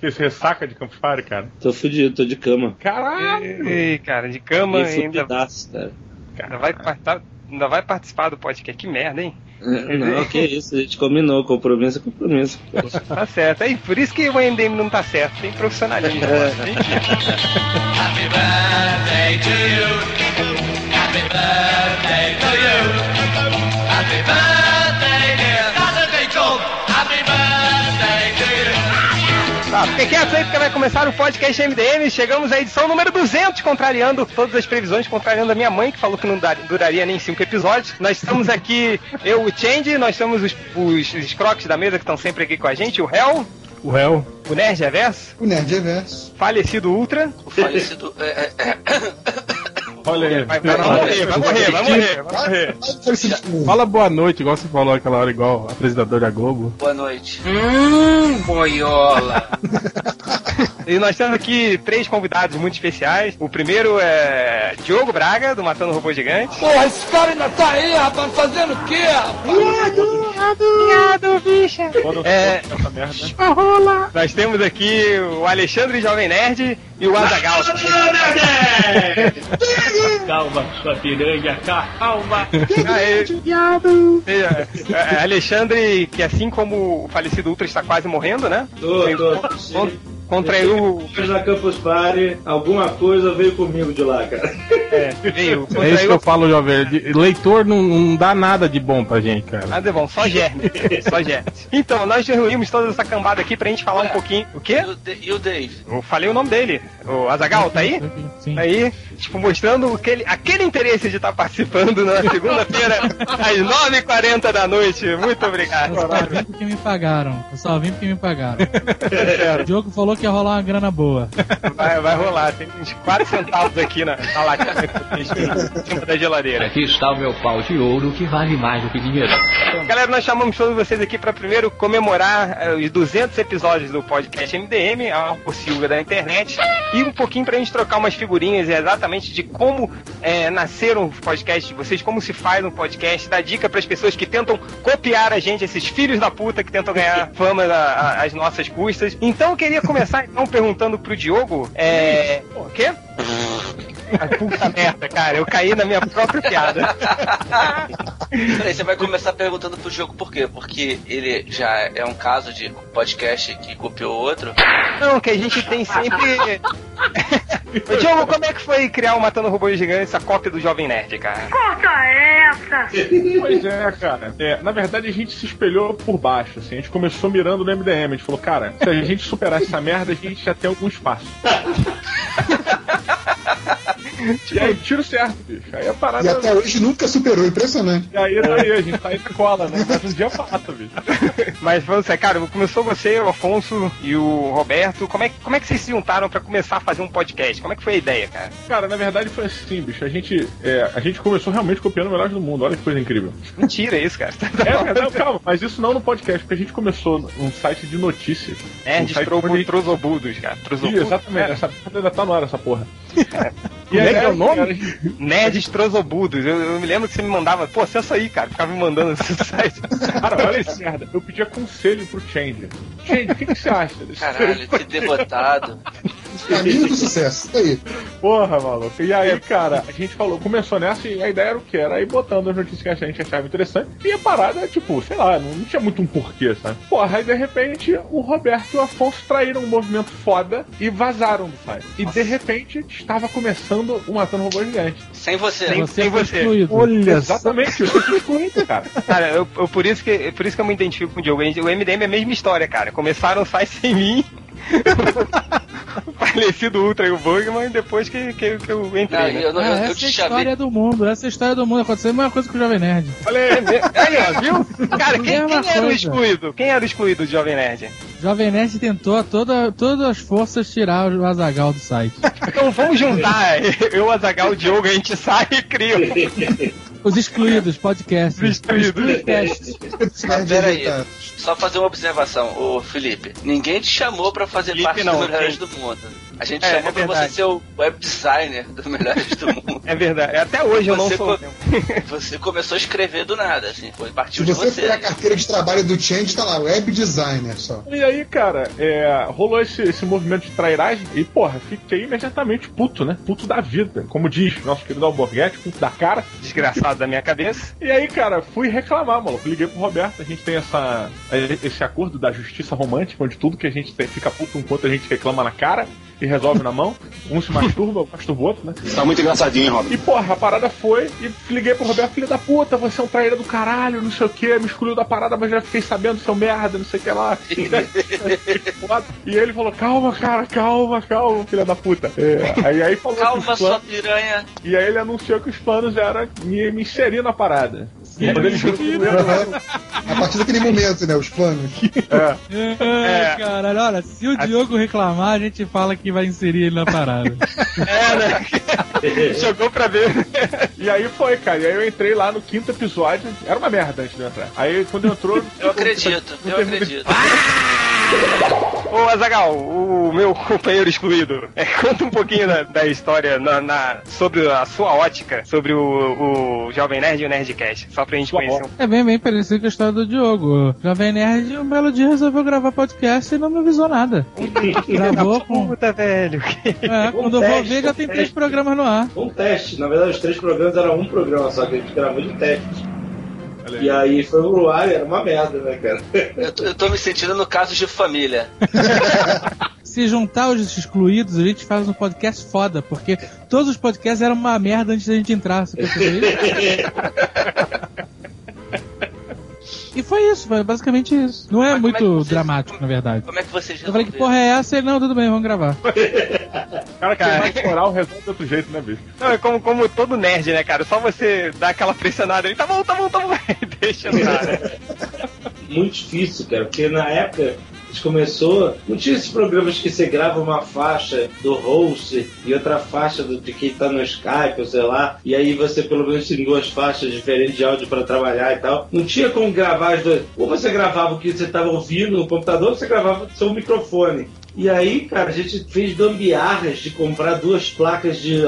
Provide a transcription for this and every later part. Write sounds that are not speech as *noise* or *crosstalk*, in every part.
Que você ressaca de Campus Party, cara? Tô fudido, tô de cama. Caralho! Ei, cara, de cama Fiquei ainda, fudidaço, cara. ainda, vai, ainda vai participar do podcast. Que merda, hein? Não, que isso, a gente combinou, compromisso é compromisso. Tá certo. Aí, por isso que o MDM não tá certo. Tem profissionalismo. Gente, Happy birthday to you. Happy birthday Tá, fiquem quietos aí porque vai começar o podcast MDM. Chegamos à edição número 200, contrariando todas as previsões, contrariando a minha mãe, que falou que não duraria nem cinco episódios. Nós estamos aqui, eu, o Change, nós temos os, os, os croques da mesa que estão sempre aqui com a gente, o Hell, O réu. o Nerd Reverso, O Nerd Reverso. falecido Ultra. O falecido. é, é, Olha aí. Vai, vai morrer, vai morrer, vai morrer, vai morrer. Ai, falecido de novo. Fala boa noite, igual você falou aquela hora, igual apresentador da Globo. boa noite. Hum, boiola. *laughs* E nós temos aqui três convidados muito especiais. O primeiro é Diogo Braga, do Matando Robô Gigante. Porra, esse cara ainda tá aí, rapaz, fazendo o quê, rapaz? Viado, bicha! Quando É. essa merda. Nós temos aqui o Alexandre Jovem Nerd e o Azagal. Calma, sua piranha, calma. Aê. Seja, é, Alexandre, que assim como o falecido Ultra está quase morrendo, né? Tô, tô. Con- Contraiu. Fiz na Campus Party, alguma coisa veio comigo de lá, cara. É, *laughs* veio. É isso que eu falo, jovem. De- Leitor não, não dá nada de bom pra gente, cara. Nada é bom, só germe. *laughs* Só germe. Então, nós reunimos toda essa cambada aqui pra gente falar um pouquinho. O quê? E o, Da- e o Dave? Eu falei o nome dele. O Azagal, tá aí? Sim. Tá aí, tipo, mostrando aquele, aquele interesse de estar participando na segunda-feira, *laughs* às 9h40 da noite. Muito obrigado. Eu só vim porque me pagaram. Eu só vim porque me pagaram. O Diogo falou que ia rolar uma grana boa. Vai, vai rolar, tem uns 4 centavos aqui na, na latinha que eu fiz em cima da geladeira. Aqui está o meu pau de ouro que vale mais do que dinheiro. Galera, nós chamamos todos vocês aqui para primeiro comemorar eh, os 200 episódios do podcast MDM, a possível da internet, e um pouquinho pra gente trocar umas figurinhas exatamente de como eh, nasceram os podcasts de vocês, como se faz um podcast, dar dica para as pessoas que tentam copiar a gente, esses filhos da puta que tentam ganhar fama a- a- às nossas custas. Então eu queria começar então perguntando pro Diogo, é... O quê? Puta merda, cara, eu caí na minha própria piada. Peraí, você vai começar perguntando pro jogo por quê? Porque ele já é um caso de podcast que copiou outro. Não, que a gente tem sempre. Ô, Diogo, como é que foi criar o Matando Robôs Gigantes, essa cópia do Jovem Nerd, cara? Pois é, cara. É, na verdade, a gente se espelhou por baixo, assim. A gente começou mirando no MDM. A gente falou, cara, se a gente superar essa merda, a gente já tem algum espaço. E aí, tiro certo, bicho. Aí a parada. E até hoje nunca superou, impressionante. E aí, aí, a gente tá aí na cola, né? Mas um dia passa, bicho. *laughs* Mas falando sério, cara, começou você, o Afonso e o Roberto. Como é, que- como é que vocês se juntaram pra começar a fazer um podcast? Como é que foi a ideia, cara? Cara, na verdade foi assim, bicho. A gente, é, a gente começou realmente copiando o melhor do mundo. Olha que coisa incrível. Mentira isso, cara. *laughs* É verdade, calma, mas isso não no podcast, porque a gente começou num site de notícias. Nerds Um gente- trozobudos, cara. Trozobudos. exatamente, essa merda ainda tá no ar, essa porra. E Como é que é o nome? Nerds trozobudos. Eu, eu me lembro que você me mandava, pô, acessa aí, cara. Ficava me mandando *laughs* esse site. Cara, olha esse merda. Eu pedia conselho pro Change. Change, o que, que você acha Caralho, que derrotado. Caminho do sucesso. Isso aí. Porra, maluco. E aí, cara, a gente falou, começou nessa e a ideia era o que? Era ir botando as notícias que a gente achava interessante. E a parada, tipo, sei lá, não, não tinha muito um porquê, sabe? Porra, aí de repente o Roberto e o Afonso traíram um movimento foda e vazaram do site. E de repente estava começando Matando Robô Gigante. Sem você. Sem- Você sem você. excluído. Olha, exatamente, eu fui excluído, cara. *laughs* Cara, eu, eu- por, isso que, por isso que eu me identifico com o Diogo. O MDM é a mesma história, cara. Começaram o site sem mim. *laughs* o falecido Ultra e o Bugman, e depois que, que, que eu entrei. Não, né? eu, não, eu, eu essa é a te chamei. história do mundo, essa é a história do mundo. Aconteceu a mesma coisa com o Jovem Nerd. Olha aí, Aí, ó, viu? Cara, quem, quem era o excluído? Quem era o excluído do Jovem Nerd? Jovem Nerd tentou a toda, todas as forças tirar o Azagal do site. *laughs* Então vamos juntar. Eu, Azagal, o Diogo, a gente sai e cria. *laughs* Os excluídos, podcast. Os excluídos. Cast. Mas peraí, só fazer uma observação, ô Felipe. Ninguém te chamou pra fazer Felipe parte não, dos melhores do mundo. A gente É, chamou é pra você ser o web designer dos melhores do *laughs* mundo. É verdade. Até hoje eu não sou. co- *laughs* Você começou a escrever do nada, assim, foi Se partiu de você você. a carteira de trabalho do Change, tá lá, web designer só. E aí, cara, é, rolou esse, esse movimento de trairagem e, porra, fiquei imediatamente puto, né? Puto da vida. Como diz nosso querido Alborguete, puto da cara. Desgraçado da minha cabeça. *laughs* E aí, cara, fui reclamar, maluco. Liguei pro Roberto, a gente tem essa, esse acordo da justiça romântica, onde tudo que a gente tem, fica puto enquanto a gente reclama na cara e resolve na mão. Um se masturba, masturba o outro, né? Tá muito engraçadinho, hein, Robin? E porra, a parada foi e liguei pro Roberto, filho da puta, você é um traíra do caralho, não sei o que, me excluiu da parada, mas já fiquei sabendo, seu merda, não sei o que lá. *laughs* e ele falou, calma, cara, calma, calma, filha da puta. É, aí, aí falou que Calma, os sua planos, piranha. E aí ele anunciou que os planos eram me, me inserir na parada. Não ia- Aham. A partir daquele momento, né? Os planos. é. É, caralho, olha, se o Diogo reclamar, a gente fala que vai inserir ele na parada. *laughs* É, né? *laughs* Jogou pra ver. E aí foi, cara. E aí eu entrei lá no quinto episódio. Era uma merda antes de eu entrar. Aí quando entrou. Eu acredito, eu acredito. *laughs* Ô, Azagal, o meu companheiro excluído, é, conta um pouquinho da, da história na, na- sobre a sua ótica, sobre o, o Jovem Nerd e o Nerdcast, só pra gente conhecer um É bem, bem parecido com a história do Diogo. O Jovem Nerd, um belo dia, resolveu gravar podcast e não me avisou nada. *laughs* Gravou com. Puta, velho. É, quando eu vou ver, já tem três programas no ar. Um teste. Na verdade, os três programas eram um programa, só que a gente gravou de teste. E aí foi pro ar e era uma merda, né, cara? Eu tô, eu tô me sentindo no caso de família. *laughs* Se juntar os excluídos, a gente faz um podcast foda, porque todos os podcasts eram uma merda antes da gente entrar. Você percebeu isso? *laughs* E foi isso, foi basicamente isso. Não é Mas é muito vocês- dramático, na verdade. Como é que vocês Eu falei que resolveram? porra é essa? Ele, não, tudo bem, vamos gravar. *laughs* Cara, que Cara. mais moral resolve de outro jeito, né, bicho? Não, é como, como todo nerd, né, cara? Só você dá aquela pressionada ali, tá bom, tá bom, tá bom, *laughs* deixa andar, né? Muito difícil, cara, porque na época a gente começou, não tinha esses programas que você grava uma faixa do host e outra faixa do, de quem tá no Skype, ou sei lá, e aí você pelo menos tem duas faixas diferentes de áudio pra trabalhar e tal. Não tinha como gravar as duas. Ou você gravava o que você tava ouvindo no computador, ou você gravava do seu microfone. E aí, cara, a gente fez gambiarras de comprar duas placas de,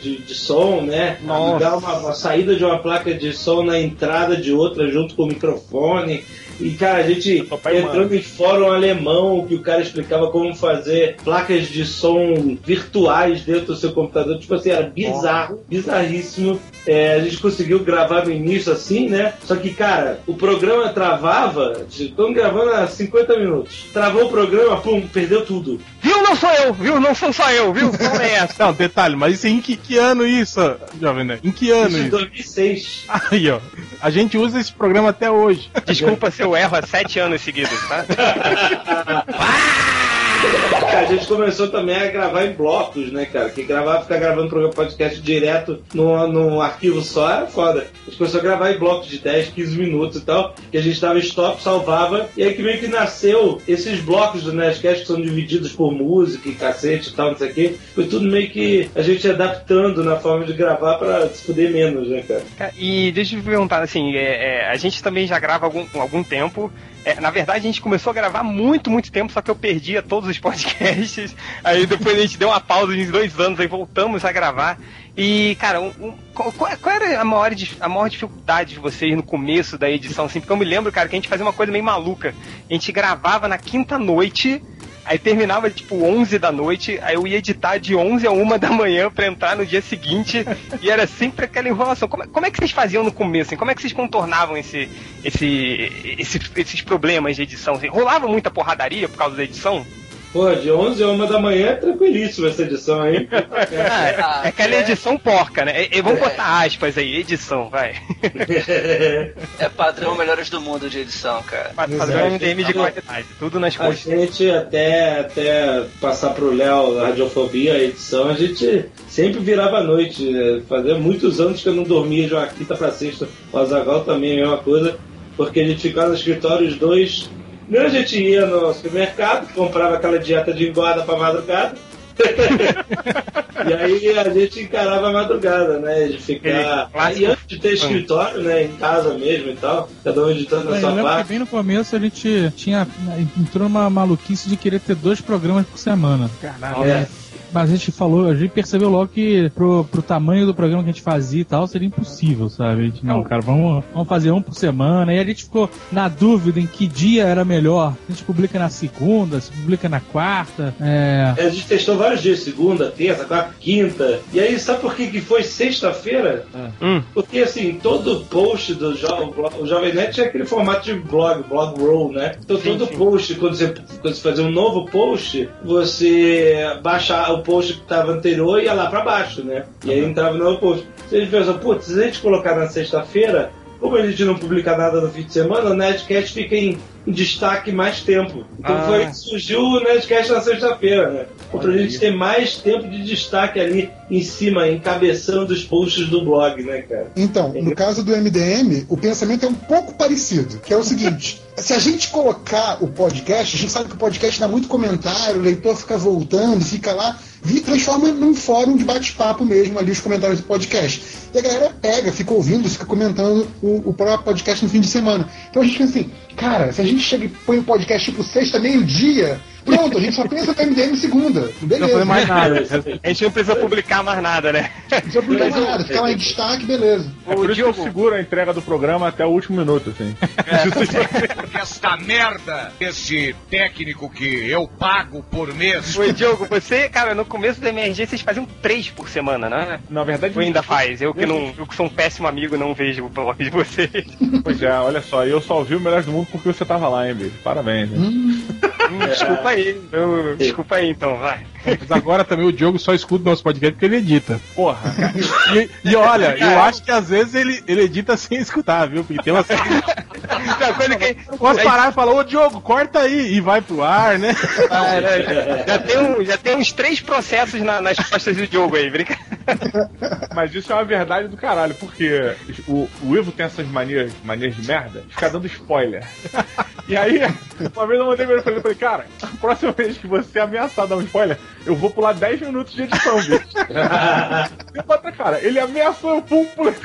de, de som, né? Nossa. Dar uma, uma saída de uma placa de som na entrada de outra junto com o microfone. E, cara, a gente entrando em fórum alemão que o cara explicava como fazer placas de som virtuais dentro do seu computador. Tipo assim, era bizarro, bizarríssimo. É, a gente conseguiu gravar no início assim, né? Só que, cara, o programa travava. Estamos gravando há 50 minutos. Travou o programa, pum, perdeu tudo. Viu? Não sou eu, viu? Não sou só eu, viu? *laughs* Não é essa. Não, detalhe, mas isso em que, que ano isso, Jovem Nerd? Em que ano Isso em isso? 2006. Aí, ó. A gente usa esse programa até hoje. Desculpa se eu erro há sete anos seguidos, tá? *laughs* *laughs* A gente começou também a gravar em blocos, né, cara? Que gravar, ficar gravando programa podcast direto num, num arquivo só era foda. A gente começou a gravar em blocos de 10, 15 minutos e tal, que a gente dava stop, salvava, e aí que meio que nasceu esses blocos do Nerdcast que são divididos por música e cacete e tal, não sei o quê. Foi tudo meio que a gente adaptando na forma de gravar pra se fuder menos, né, cara? E deixa eu te perguntar, assim, é, é, a gente também já grava algum, algum tempo. É, na verdade, a gente começou a gravar muito, muito tempo, só que eu perdia todos os *laughs* podcasts. Aí depois a gente deu uma pausa de dois anos, aí voltamos a gravar. E, cara, um- um- qual, qual- era a maior, a maior dificuldade de vocês no começo da edição? Assim, porque eu me lembro, cara, que a gente fazia uma coisa meio maluca. A gente gravava na quinta noite. Aí terminava tipo 11 da noite, aí eu ia editar de 11 a 1 *laughs* da manhã pra entrar no dia seguinte, e era sempre aquela enrolação. Como, é- como é que vocês faziam no começo? Assim? Como é que vocês contornavam esse, esse, esse- esses problemas de edição? Assim? Rolava muita porradaria por causa da edição? Pô, de 11 a 1 da manhã é tranquilíssimo essa edição aí. Ah, é aquela edição porca, né? E, e vamos botar aspas aí, edição, vai. É padrão melhores do mundo de edição, cara. Padrão MDM de qualidade, tudo nas A costas. gente, até, até passar pro Léo a Radiofobia, a edição, a gente sempre virava à noite. né? Fazia muitos anos que eu não dormia de uma quinta pra sexta. O Azagal também é a mesma coisa, porque a gente ficava no escritório os dois. Primeiro a gente ia no supermercado, comprava aquela dieta de engorda pra madrugada, *laughs* E aí a gente encarava a madrugada, né? De ficar. Aí antes de ter escritório, né? Em casa mesmo e tal, cada um editando na Eu sua parte. bem no começo a gente tinha entrou numa maluquice de querer ter dois programas por semana. É. Mas a gente falou, a gente percebeu logo que pro, pro tamanho do programa que a gente fazia e tal, seria impossível, sabe? A gente, não, cara, vamos, vamos fazer um por semana. E a gente ficou na dúvida em que dia era melhor. A gente publica na segunda, se publica na quarta. É. A gente testou vários dias, segunda, terça, quarta, quinta. E aí, sabe por que, que foi sexta-feira? Hum. Porque assim, todo post do jo o Jovem Nerd é aquele formato de blog, blog roll, né? Então todo post, quando você, quando você fazia um novo post, você baixa o post que estava anterior e ia lá pra baixo, né? E aí entrava no novo post. Se a gente pensou, putz, se a gente colocar na sexta-feira, como a gente não publica nada no fim de semana, o Nerdcast fica em, em destaque mais tempo. Então Ah. foi surgiu o Nerdcast na sexta-feira, né? Pra Olha gente aí. ter mais tempo de destaque ali em cima, encabeçando os posts do blog, né, cara? Então, no caso do MDM, o pensamento é um pouco parecido, que é o seguinte: *laughs* se a gente colocar o podcast, a gente sabe que o podcast dá muito comentário, o leitor fica voltando, fica lá, e transforma num fórum de bate-papo mesmo ali os comentários do podcast. E a galera pega, fica ouvindo, fica comentando o, o próprio podcast no fim de semana. Então a gente pensa assim, cara, se a gente chega e põe o podcast tipo sexta, meio-dia, pronto, a gente só pensa no MDM segunda. Não Beleza. foi mais nada. A gente não precisa publicar mais nada, né? Não precisa publicar mais nada, fica lá em destaque, beleza. É por isso que eu seguro a entrega do programa até o último minuto, assim. *laughs* Esta merda, esse técnico que eu pago por mês. Ô, Diogo, você, cara, no começo da emergência vocês faziam três por semana, né? Na verdade, Ou ainda faz? Eu que, não, eu que sou um péssimo amigo não vejo o blog de vocês. Pois é, olha só, eu só ouvi o Melhor do Mundo porque você tava lá, hein, bicho? Parabéns, hein? Hum, desculpa aí. Eu- desculpa aí então, vai. Mas agora também o Diogo só escuta o nosso podcast porque ele edita. Porra, E, e olha, eu acho que às vezes ele, ele edita sem escutar, viu? Porque tem Uma *laughs* coisa que. umas paradas e fala, ô Diogo, corta aí, e vai pro ar, né? Cara, já, tem um- já tem uns três processos na- nas costas do Diogo aí, brinca. *laughs* mas isso é uma verdade do caralho, porque o, o Ivo tem essas manias, manias de merda, de ficar dando spoiler. *laughs* E aí, uma vez eu mandei pra ele falei, falei, cara, a próxima vez que você ameaçar dar um spoiler, eu vou pular 10 minutos de edição, bicho. *laughs* e outra, cara, ele ameaçou, eu pum, pulei. *laughs*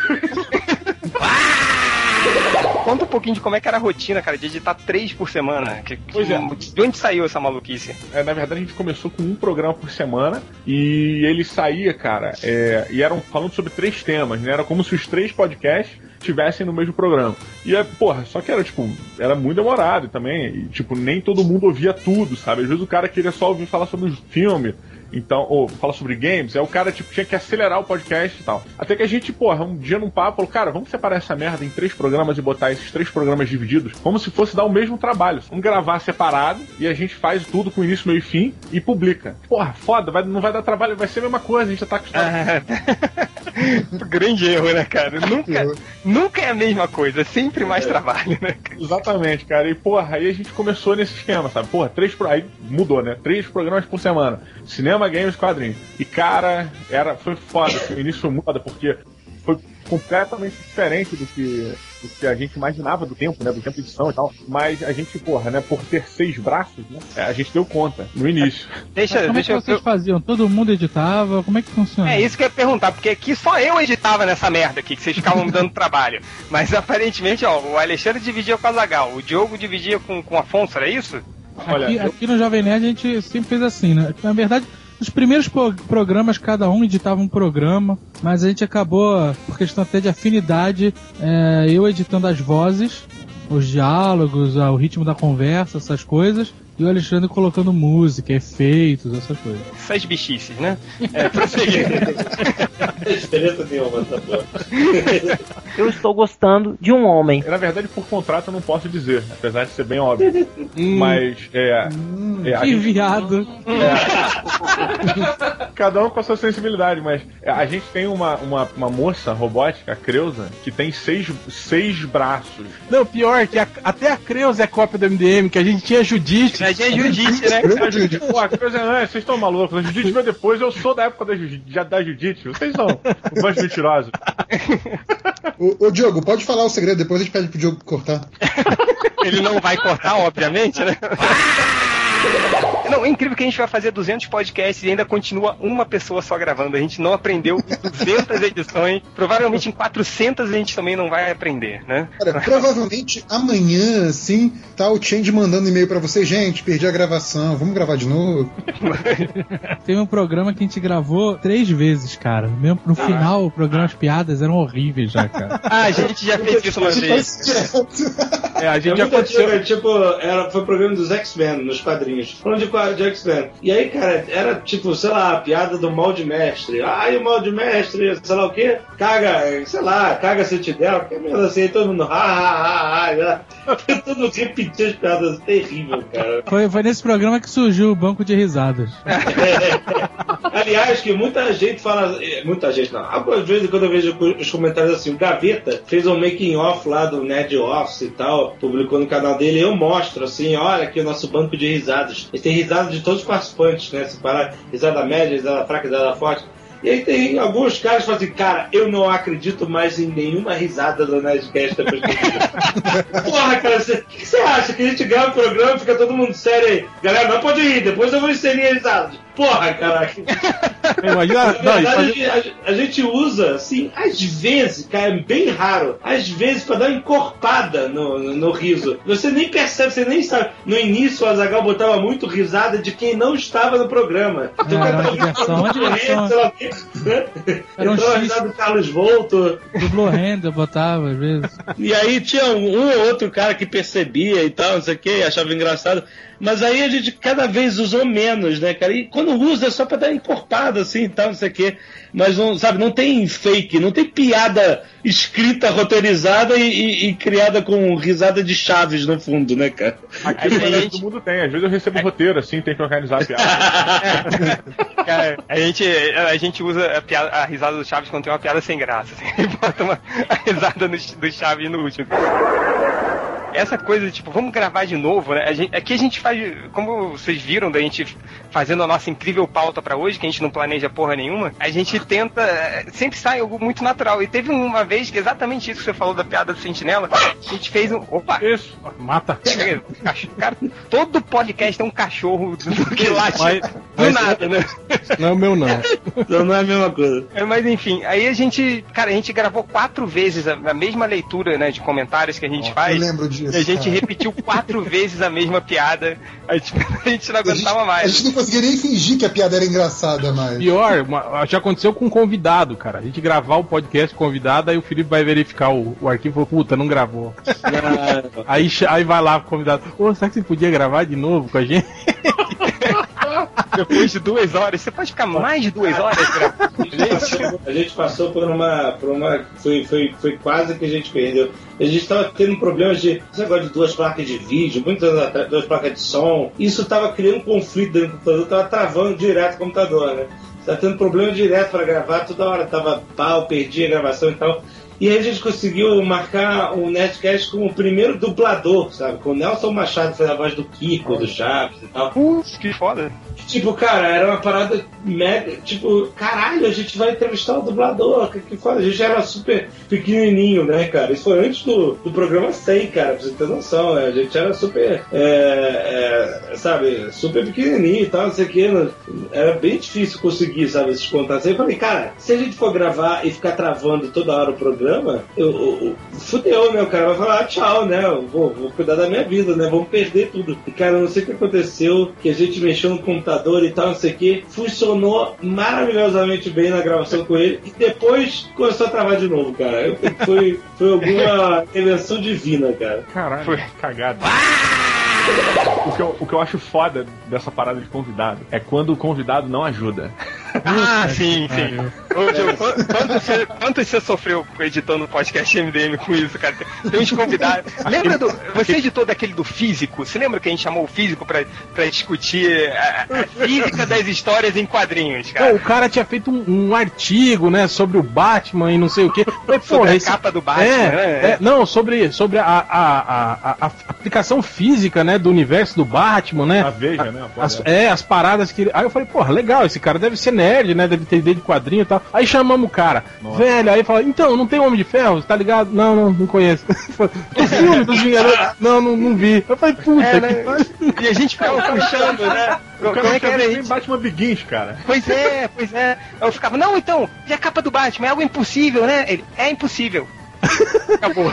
Conta um pouquinho de como é que era a rotina, cara, de editar três por semana. Que, que- Pois é. De onde saiu essa maluquice? É, na verdade, a gente começou com um programa por semana e ele saía, cara, é, e eram falando sobre três temas, né? Era como se os três podcasts estivessem no mesmo programa. E é, porra, só que era, tipo, era muito demorado também. E, tipo, nem todo mundo ouvia tudo, sabe? Às vezes o cara queria só ouvir falar sobre o filme. Então, ou falar sobre games, aí o cara tipo, tinha que acelerar o podcast e tal. Até que a gente, porra, um dia num papo falou, cara, vamos separar essa merda em três programas e botar esses três programas divididos, como se fosse dar o mesmo trabalho. Vamos gravar separado e a gente faz tudo com início, meio e fim e publica. Porra, foda, vai, não vai dar trabalho, vai ser a mesma coisa, a gente já tá acostumado. *laughs* *laughs* Grande erro, né, cara? Nunca, nunca é a mesma coisa, é sempre mais trabalho, né? Exatamente, cara. E porra, aí a gente começou nesse esquema, sabe? Porra, três pro... aí mudou, né? Três programas por semana. Cinema, games, quadrinhos. E cara, era foi foda, assim, o início foi foda porque foi completamente diferente do que, do que a gente imaginava do tempo, né? Do tempo de edição e tal. Mas a gente, porra, né? Por ter seis braços, né? A gente deu conta no início. *laughs* Deixa, Mas como é deixa que eu. vocês faziam? Todo mundo editava? Como é que funciona? É isso que eu ia perguntar, porque aqui só eu editava nessa merda aqui, que vocês ficavam me dando *laughs* trabalho. Mas aparentemente, ó, o Alexandre dividia com a Zagal, o Diogo dividia com, com o Afonso, era isso? Olha, aqui, eu- aqui no Jovem Nerd a gente sempre fez assim, né? Na verdade, nos primeiros pro- programas, cada um editava um programa, mas a gente acabou, por questão até de afinidade, é, eu editando as vozes, os diálogos, ah, o ritmo da conversa, essas coisas, e o Alexandre colocando música, efeitos, essas coisas. Essas bichices, né? É, prosseguir. Diferença nenhuma essa porra. Eu estou gostando de um homem. Na verdade, por contrato eu não posso dizer, apesar de ser bem óbvio. Mas é. é, a Que gente- viado! Cada um com a sua sensibilidade, mas a gente tem uma, uma, uma moça robótica, a Creuza, que tem seis, seis braços. Não, pior, que a- até a Creus é cópia do MDM, que a gente tinha Judite. Mas é Judite, né? A Judite, pô, a Creuza é, "Ah, vocês estão malucos, a Judite veio depois, eu sou da época da, já da Judite, vocês são mais mentirosos. Ô, ô, Diogo, pode falar o segredo, depois a gente pede pro Diogo cortar. Ele não vai cortar, obviamente, né? *laughs* *laughs* Não, é incrível que a gente vai fazer 200 podcasts e ainda continua uma pessoa só gravando. A gente não aprendeu em 200 *laughs* edições. Provavelmente em 400 a gente também não vai aprender, né? Cara, *laughs* provavelmente amanhã, assim, tá o Change mandando e-mail pra você, gente, perdi a gravação, vamos gravar de novo. Teve um programa que a gente gravou três vezes, cara. Mesmo no final, o programa, as piadas eram horríveis já, cara. Ah, a gente já fez isso uma vez. É, a gente É já aconteceu. tipo, era, foi o programa dos X-Men, nos quadrinhos. Falando de, X-Men. E aí, cara, era tipo, sei lá, a piada do mal de mestre. Ai, o mal de mestre, sei lá o quê, caga, sei lá, caga sentinela, que merda assim, aí todo mundo, ha, ha, ha, ha, *laughs* mundo repetia as piadas, terrível, cara. Foi, foi nesse programa que surgiu o banco de risadas. *laughs* Aliás, que muita gente fala. eh, Muita gente não. Algumas vezes quando eu vejo os comentários assim, o Gaveta fez um making off lá do Nerd Office e tal, publicou no canal dele, eu mostro assim, olha aqui o nosso banco de risadas. Ele tem risada de todos os participantes, né? Se parar, risada média, risada fraca, risada forte. E aí tem alguns caras que falam assim, cara, eu não acredito mais em nenhuma risada do Nerdcast depois que eu vi." *laughs* Porra, cara, o que você acha? Que a gente grava o programa e fica todo mundo sério aí? Galera, não pode rir, depois eu vou inserir as risadas. Porra, caraca. Imagina, Na não, e verdade, fazer- a, gente- a gente usa, assim, às vezes, cara, é bem raro, às vezes pra dar uma encorpada no, no, no riso. Você nem percebe, você nem sabe. No início, o Azagal botava muito risada de quem não estava no programa. Então, era *laughs* cara, uma diversão, uma diversão. sei lá né? Era um Então, risada do Carlos Volto. Dublou renda, eu botava às vezes. E aí tinha um, um ou outro cara que percebia e tal, não sei o que, achava engraçado. Mas aí a gente cada vez usou menos, né, cara? E quando usa é só pra dar encorpada, assim e tal, não sei o que. Mas não, sabe, não tem fake, não tem piada escrita, roteirizada e, e- e criada com risada de chaves no fundo, né, cara? Aqui A parece gente- que todo mundo tem. Às vezes eu recebo um roteiro assim, tem que organizar a *laughs* piada. Cara, a gente, a gente usa a, piada- a risada do Chaves quando tem uma piada sem graça. Assim, *laughs* bota uma, a risada no, do Chaves no último. Essa coisa de tipo, vamos gravar de novo, né? A gente- aqui a gente faz, como vocês viram da gente fazendo a nossa incrível pauta pra hoje, que a gente não planeja porra nenhuma, a gente tenta, eh, sempre sai algo muito natural. E teve uma vez que exatamente isso que você falou da piada do sentinela, a gente fez um. Opa! Isso. Mata. Cara, todo podcast é um cachorro que late Mas- do mas- nada, né? Não é o meu, não. Então não é a mesma coisa. É, mas enfim, aí a gente, cara, a gente gravou quatro vezes a, a mesma leitura, né, de comentários que a gente Eu faz. lembro disso. E a gente cara. repetiu quatro *laughs* vezes a mesma piada. A gente, a gente não A gente, aguentava a mais. gente não conseguia nem fingir que a piada era engraçada mais. Pior, uma- já aconteceu com um convidado, cara. A gente gravar o podcast convidado, aí o Felipe vai verificar o, o arquivo e falou, puta, não gravou. *laughs* Aí, aí vai lá o convidado, ô, será que você podia gravar de novo com a gente? *laughs* Depois de duas horas, você pode ficar mais de duas horas gravando. A gente passou- por uma. Por uma foi, foi, foi quase que a gente perdeu. A gente estava tendo problemas de. Esse negócio de duas placas de vídeo, muitos anos atrás, duas placas de som. Isso estava criando um conflito dentro do computador, estava travando direto o computador, né? Estava tendo problema direto para gravar, toda hora tava pau, perdia a gravação e tal. E aí a gente conseguiu marcar o Nerdcast como o primeiro dublador, sabe? Com o Nelson Machado fez a voz do Kiko, do Chaves e tal. Putz, que foda. Tipo, cara, era uma parada mega. Tipo, caralho, a gente vai entrevistar o dublador. Que, que foda. A gente era super pequenininho, né, cara? Isso foi antes do, do programa 100, cara, pra você ter noção, né? A gente era super. é, é, sabe, super pequenininho e tal, não sei o que. Era bem difícil conseguir, sabe, esses contatos. Aí eu falei, cara, se a gente for gravar e ficar travando toda hora o programa, eu, eu- eu- fudeu, né? O cara vai falar, ah, tchau, né? Eu vou, vou cuidar da minha vida, né? Vamos perder tudo. E, cara, não sei o que aconteceu, que a gente mexeu no computador e tal, não sei o que. Funcionou maravilhosamente bem na gravação com ele. E depois começou a travar de novo, cara. Eu- foi, foi alguma intervenção divina, cara. Caralho, Foi. cagada. O que, eu, o que eu acho foda dessa parada de convidado é quando o convidado não ajuda. Ah, sim, sim. Ô, quanto, você, quanto você sofreu editando o podcast MDM com isso, cara? Tem uns convidados. *laughs* Lembra do. Você editou daquele do físico? Você lembra que a gente chamou o físico pra, pra discutir a, a física das histórias em quadrinhos, Pô, cara? o cara tinha feito um, um artigo, né, sobre o Batman e não sei o quê. Falei, pô, Sobre a esse- capa do Batman, é, né? é, não, sobre, sobre a, a, a, a- a aplicação física, né, do universo do Batman, né? A Veja, né? a é, as paradas que. ele- Aí eu falei, porra, legal, esse cara deve ser nerd, né? Deve ter ideia de quadrinho e tal. Aí chamamos o cara. Velho, aí fala, então, não tem Homem de Ferro, tá ligado? Não, não, não conheço. *laughs* o filme dos Vingadores? Não, não, não vi. Eu falei, puta É, que né? pariu. E a gente ficava *laughs* puxando, né? O cara Como é que era isso? Batman Begins, cara. Pois é, pois é. Eu ficava, não, então, e a capa do Batman? É algo impossível, né? Ele, é impossível. Acabou.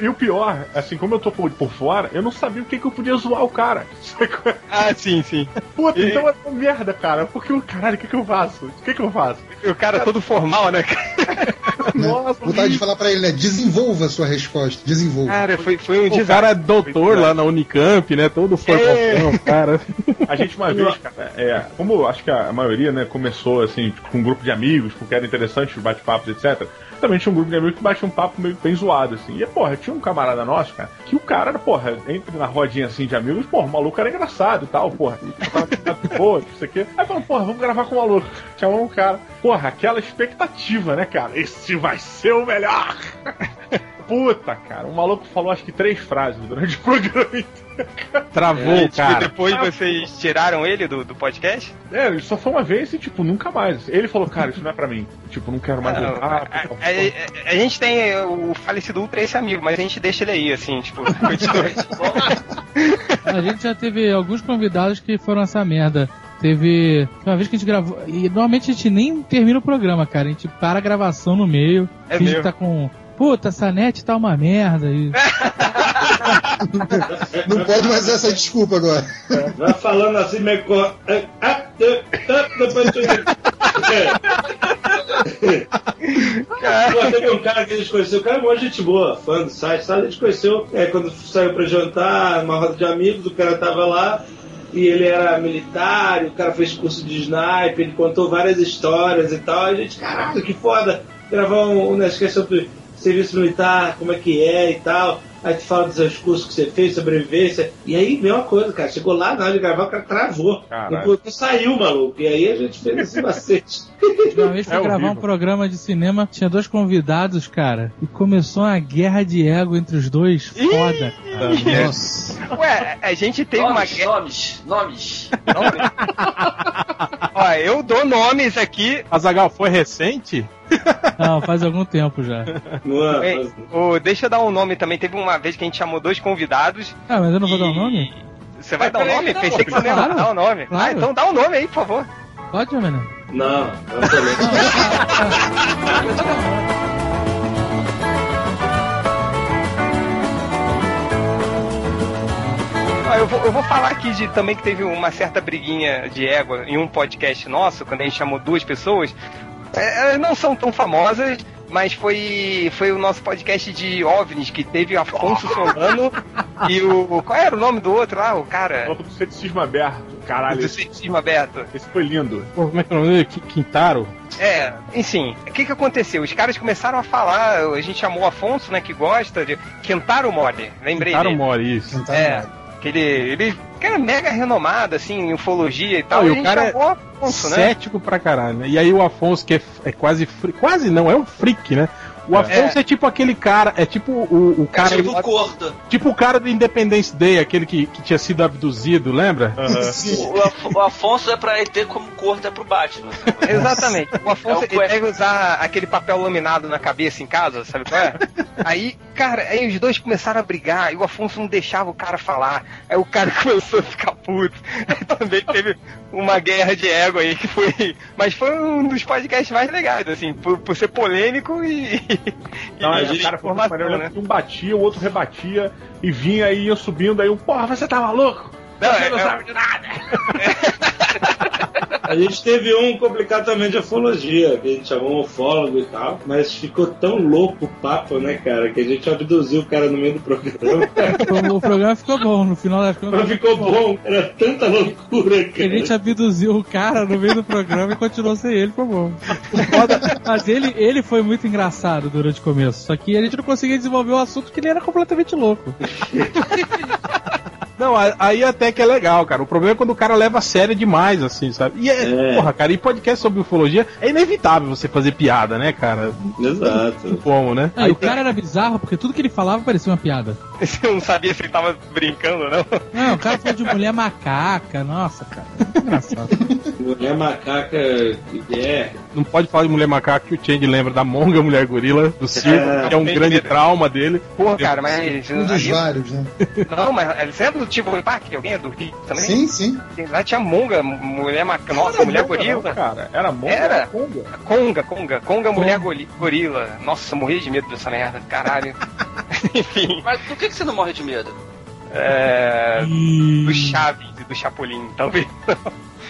E o pior, assim, como eu tô por, por fora, eu não sabia o que, que eu podia zoar o cara. *laughs* ah, sim, sim. Puta, então é uma merda, cara. Porque o caralho, o que, que eu faço? O que, que eu faço? O cara todo formal, né? *laughs* Nossa, Vontade de falar pra ele, né? Desenvolva a sua resposta. Desenvolva. Cara, foi, foi um O desastre. cara é doutor lá na Unicamp, né? Todo formatão, cara. A gente uma vez, *laughs* cara, é, como acho que a maioria, né, começou assim, com um grupo de amigos, porque era interessante os bate-papos, etc. Também tinha um grupo de amigos que batia um papo meio bem zoado, assim. E, porra, tinha um camarada nosso, cara, que o cara, porra, entre na rodinha assim de amigos, porra, o maluco era engraçado e tal, porra. De *laughs* boa, não sei o quê. Aí falamos, porra, vamos gravar com o maluco. Chamamos um cara. Porra, aquela expectativa, né, cara? Esse vai ser o melhor! *laughs* Puta, cara, o maluco falou acho que três frases durante o programa inteiro. Travou, E o cara. depois vocês tiraram ele do, do podcast? É, ele só foi uma vez e, tipo, nunca mais. Ele falou, cara, isso não é pra mim. Tipo, não quero mais Não, voltar. a, a- a- a gente tem o falecido Ultra esse amigo, mas a gente deixa ele aí, assim, tipo. *laughs* A gente já teve alguns convidados que foram essa merda. Teve uma vez que a gente gravou. E normalmente a gente nem termina o programa, cara. A gente para a gravação no meio. É finge mesmo? que tá com. Puta, essa net tá uma merda. E... *laughs* Não pode mais essa desculpa agora. Vai falando assim, meio. ah, Depois tu. Pô, teve um cara que a gente conheceu, o cara é uma gente boa, fã do site, sabe? A gente conheceu é, quando saiu pra jantar, numa roda de amigos, o cara tava lá e ele era militar, e o cara fez curso de sniper, ele contou várias histórias e tal. A gente, caralho, que foda! Gravar um, um questão do serviço militar, como é que é e tal. Aí tu fala dos cursos que você fez, sobrevivência. E aí, mesma coisa, cara. Chegou lá na hora de gravar, o cara travou. Caralho. Não saiu, maluco. E aí a gente fez esse macete. *laughs* Uma vez *laughs* fui É gravar horrível. um programa de cinema, tinha dois convidados, cara, e começou uma guerra de ego entre os dois. Foda. Nossa. Ué, a gente teve uma Nomes, guerra. nomes, nomes. *laughs* Ó, eu dou nomes aqui. Azagal foi recente? *laughs* Não, faz algum tempo já. Não, Ei, deixa eu dar um nome também. Teve uma vez que a gente chamou dois convidados. Ah, mas eu não vou e- dar o nome? Você vai dar o peraí, nome? não, Pensei que você não ia claro. dar o nome. Claro. Ah, então dá o nome aí, por favor. Pode, menino? não, *laughs* não tô. Ah, eu, vou, eu vou falar aqui de, também que teve uma certa briguinha de égua em um podcast nosso, quando a gente chamou duas pessoas. É, elas não são tão famosas, mas foi, foi o nosso podcast de OVNIs, que teve Afonso Solano *laughs* e o. Qual era o nome do outro lá? O cara. Falou do ceticismo aberto. Caralho, Do cientismo aberto. esse foi lindo. Pô, como é que é o nome dele? Qui- Quintaro? É, enfim, o que que aconteceu? Os caras começaram a falar, a gente chamou o Afonso, né, que gosta de Kentaro Mori, lembrei Quintaro. Mori, isso. Tentar É, que ele, ele que era mega renomado, assim, em ufologia e tal, Não, e o cara é chamou o Afonso, né? Cético pra caralho, né? E aí o Afonso, que é, é quase fri- quase não, é um freak, né? O Afonso é, tipo aquele cara, é tipo o, o cara. tipo um corto. tipo o cara do Independence Day, aquele que, que tinha sido abduzido, lembra? O, Af- o Afonso é pra ET como corto é pro Batman. *laughs* Exatamente. O Afonso É o ele deve usar aquele papel laminado na cabeça em casa, sabe qual é? *laughs* aí, cara, aí os dois começaram a brigar e o Afonso não deixava o cara falar. Aí o cara *laughs* começou a ficar puto. Aí também teve uma guerra de ego aí que foi. Mas foi um dos podcasts mais legais, assim, por, por ser polêmico e. Não, e aí o cara foi né? um batia, o outro rebatia, e vinha e ia subindo, aí um, porra, você tá maluco? Não, você é- não é- sabe de nada! *laughs* A gente teve um complicado também de ufologia, que a gente chamou um ufólogo e tal, mas ficou tão louco o papo, né, cara, que a gente abduziu o cara no meio do programa. *laughs* O, programa ficou bom, no final das contas. Mas ficou bom, era tanta loucura, A cara. gente abduziu o cara no meio do programa e continuou sem ele, ficou bom. Foda- Mas ele, ele foi muito engraçado durante o começo. Só que a gente não conseguia desenvolver o assunto porque ele era completamente louco. *laughs* Não, aí até que é legal, cara. O problema é quando o cara leva a sério demais, assim, sabe? E é, É. porra, cara, e podcast sobre ufologia é inevitável você fazer piada, né, cara? Não Exato. como, né? Ah, e o cara era bizarro porque tudo que ele falava parecia uma piada. *laughs* Eu não sabia se ele tava brincando ou não. Não, o cara falou de mulher macaca, nossa, cara. Muito engraçado. Mulher macaca é. Não pode falar de mulher macaco que o Change lembra da Monga Mulher Gorila, do circo, É. que é um grande trauma dele. Porra, cara, mas. Um dos vários, né? Não, mas lembra tipo Park? Alguém é do Rio também? Sim, sim. Lá tinha Monga, mulher macaca. Nossa, Era mulher monga, gorila. não, cara. Era monga, Era? conga. Conga, Conga, Conga, mulher gorila. Nossa, eu morri de medo dessa merda, caralho. *laughs* Enfim, Mas do que, que você não morre de medo? é. Do Chaves e do Chapolin, talvez.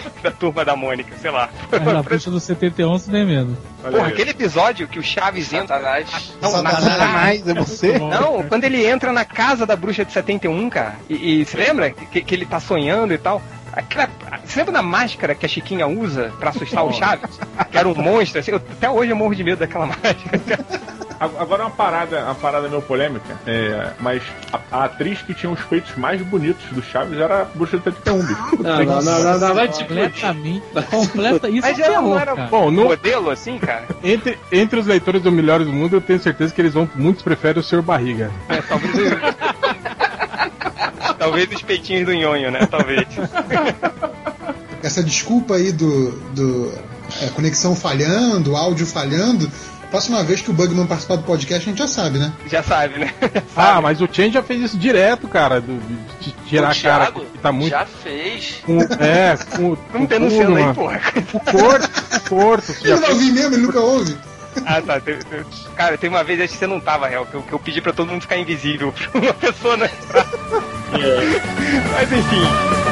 *laughs* da turma da Mônica, sei lá. Mas na bruxa do 71 você tem medo. Olha Porra, aí. aquele episódio que o Chaves entra. Satanás. Não, na- Satanás. é você? Não, quando ele entra na casa da bruxa de 71, cara, e, e você lembra que, que ele tá sonhando e tal? Aquela, você lembra da máscara que a Chiquinha usa pra assustar o Chaves? Que era um monstro, assim, eu- até hoje eu morro de medo daquela *laughs* máscara. Agora uma parada, uma parada meio polêmica, é, mas a, a atriz que tinha os peitos mais bonitos do Chaves era a Bruxa do 71, bicho. Não, não, não, não, não, vai te Completamente. Completa. Isso Mas é ela não era. Bom, no, modelo assim, cara? entre, entre os leitores do Melhores do Mundo, eu tenho certeza que eles vão. Muitos preferem o Sr. Barriga. É, talvez. *laughs* talvez os peitinhos do nhonho, né? Talvez. Essa desculpa aí do, do é, conexão falhando, áudio falhando. Próxima vez que o Bugman participar do podcast, a gente já sabe, né? Já sabe, né? *laughs* Ah, mas o Change já fez isso direto, cara. Do, de tirar o a cara que tá muito. já fez. Com, é, com, *laughs* Não com denunciando aí, porra. O corto, o corto. Ele não vai ouvir mesmo, ele nunca ouve. Ah, tá. Tem- tem- Cara, tem uma vez acho que você não tava, real, que eu, que eu pedi pra todo mundo ficar invisível *laughs* pra uma pessoa não entrar. Mas enfim.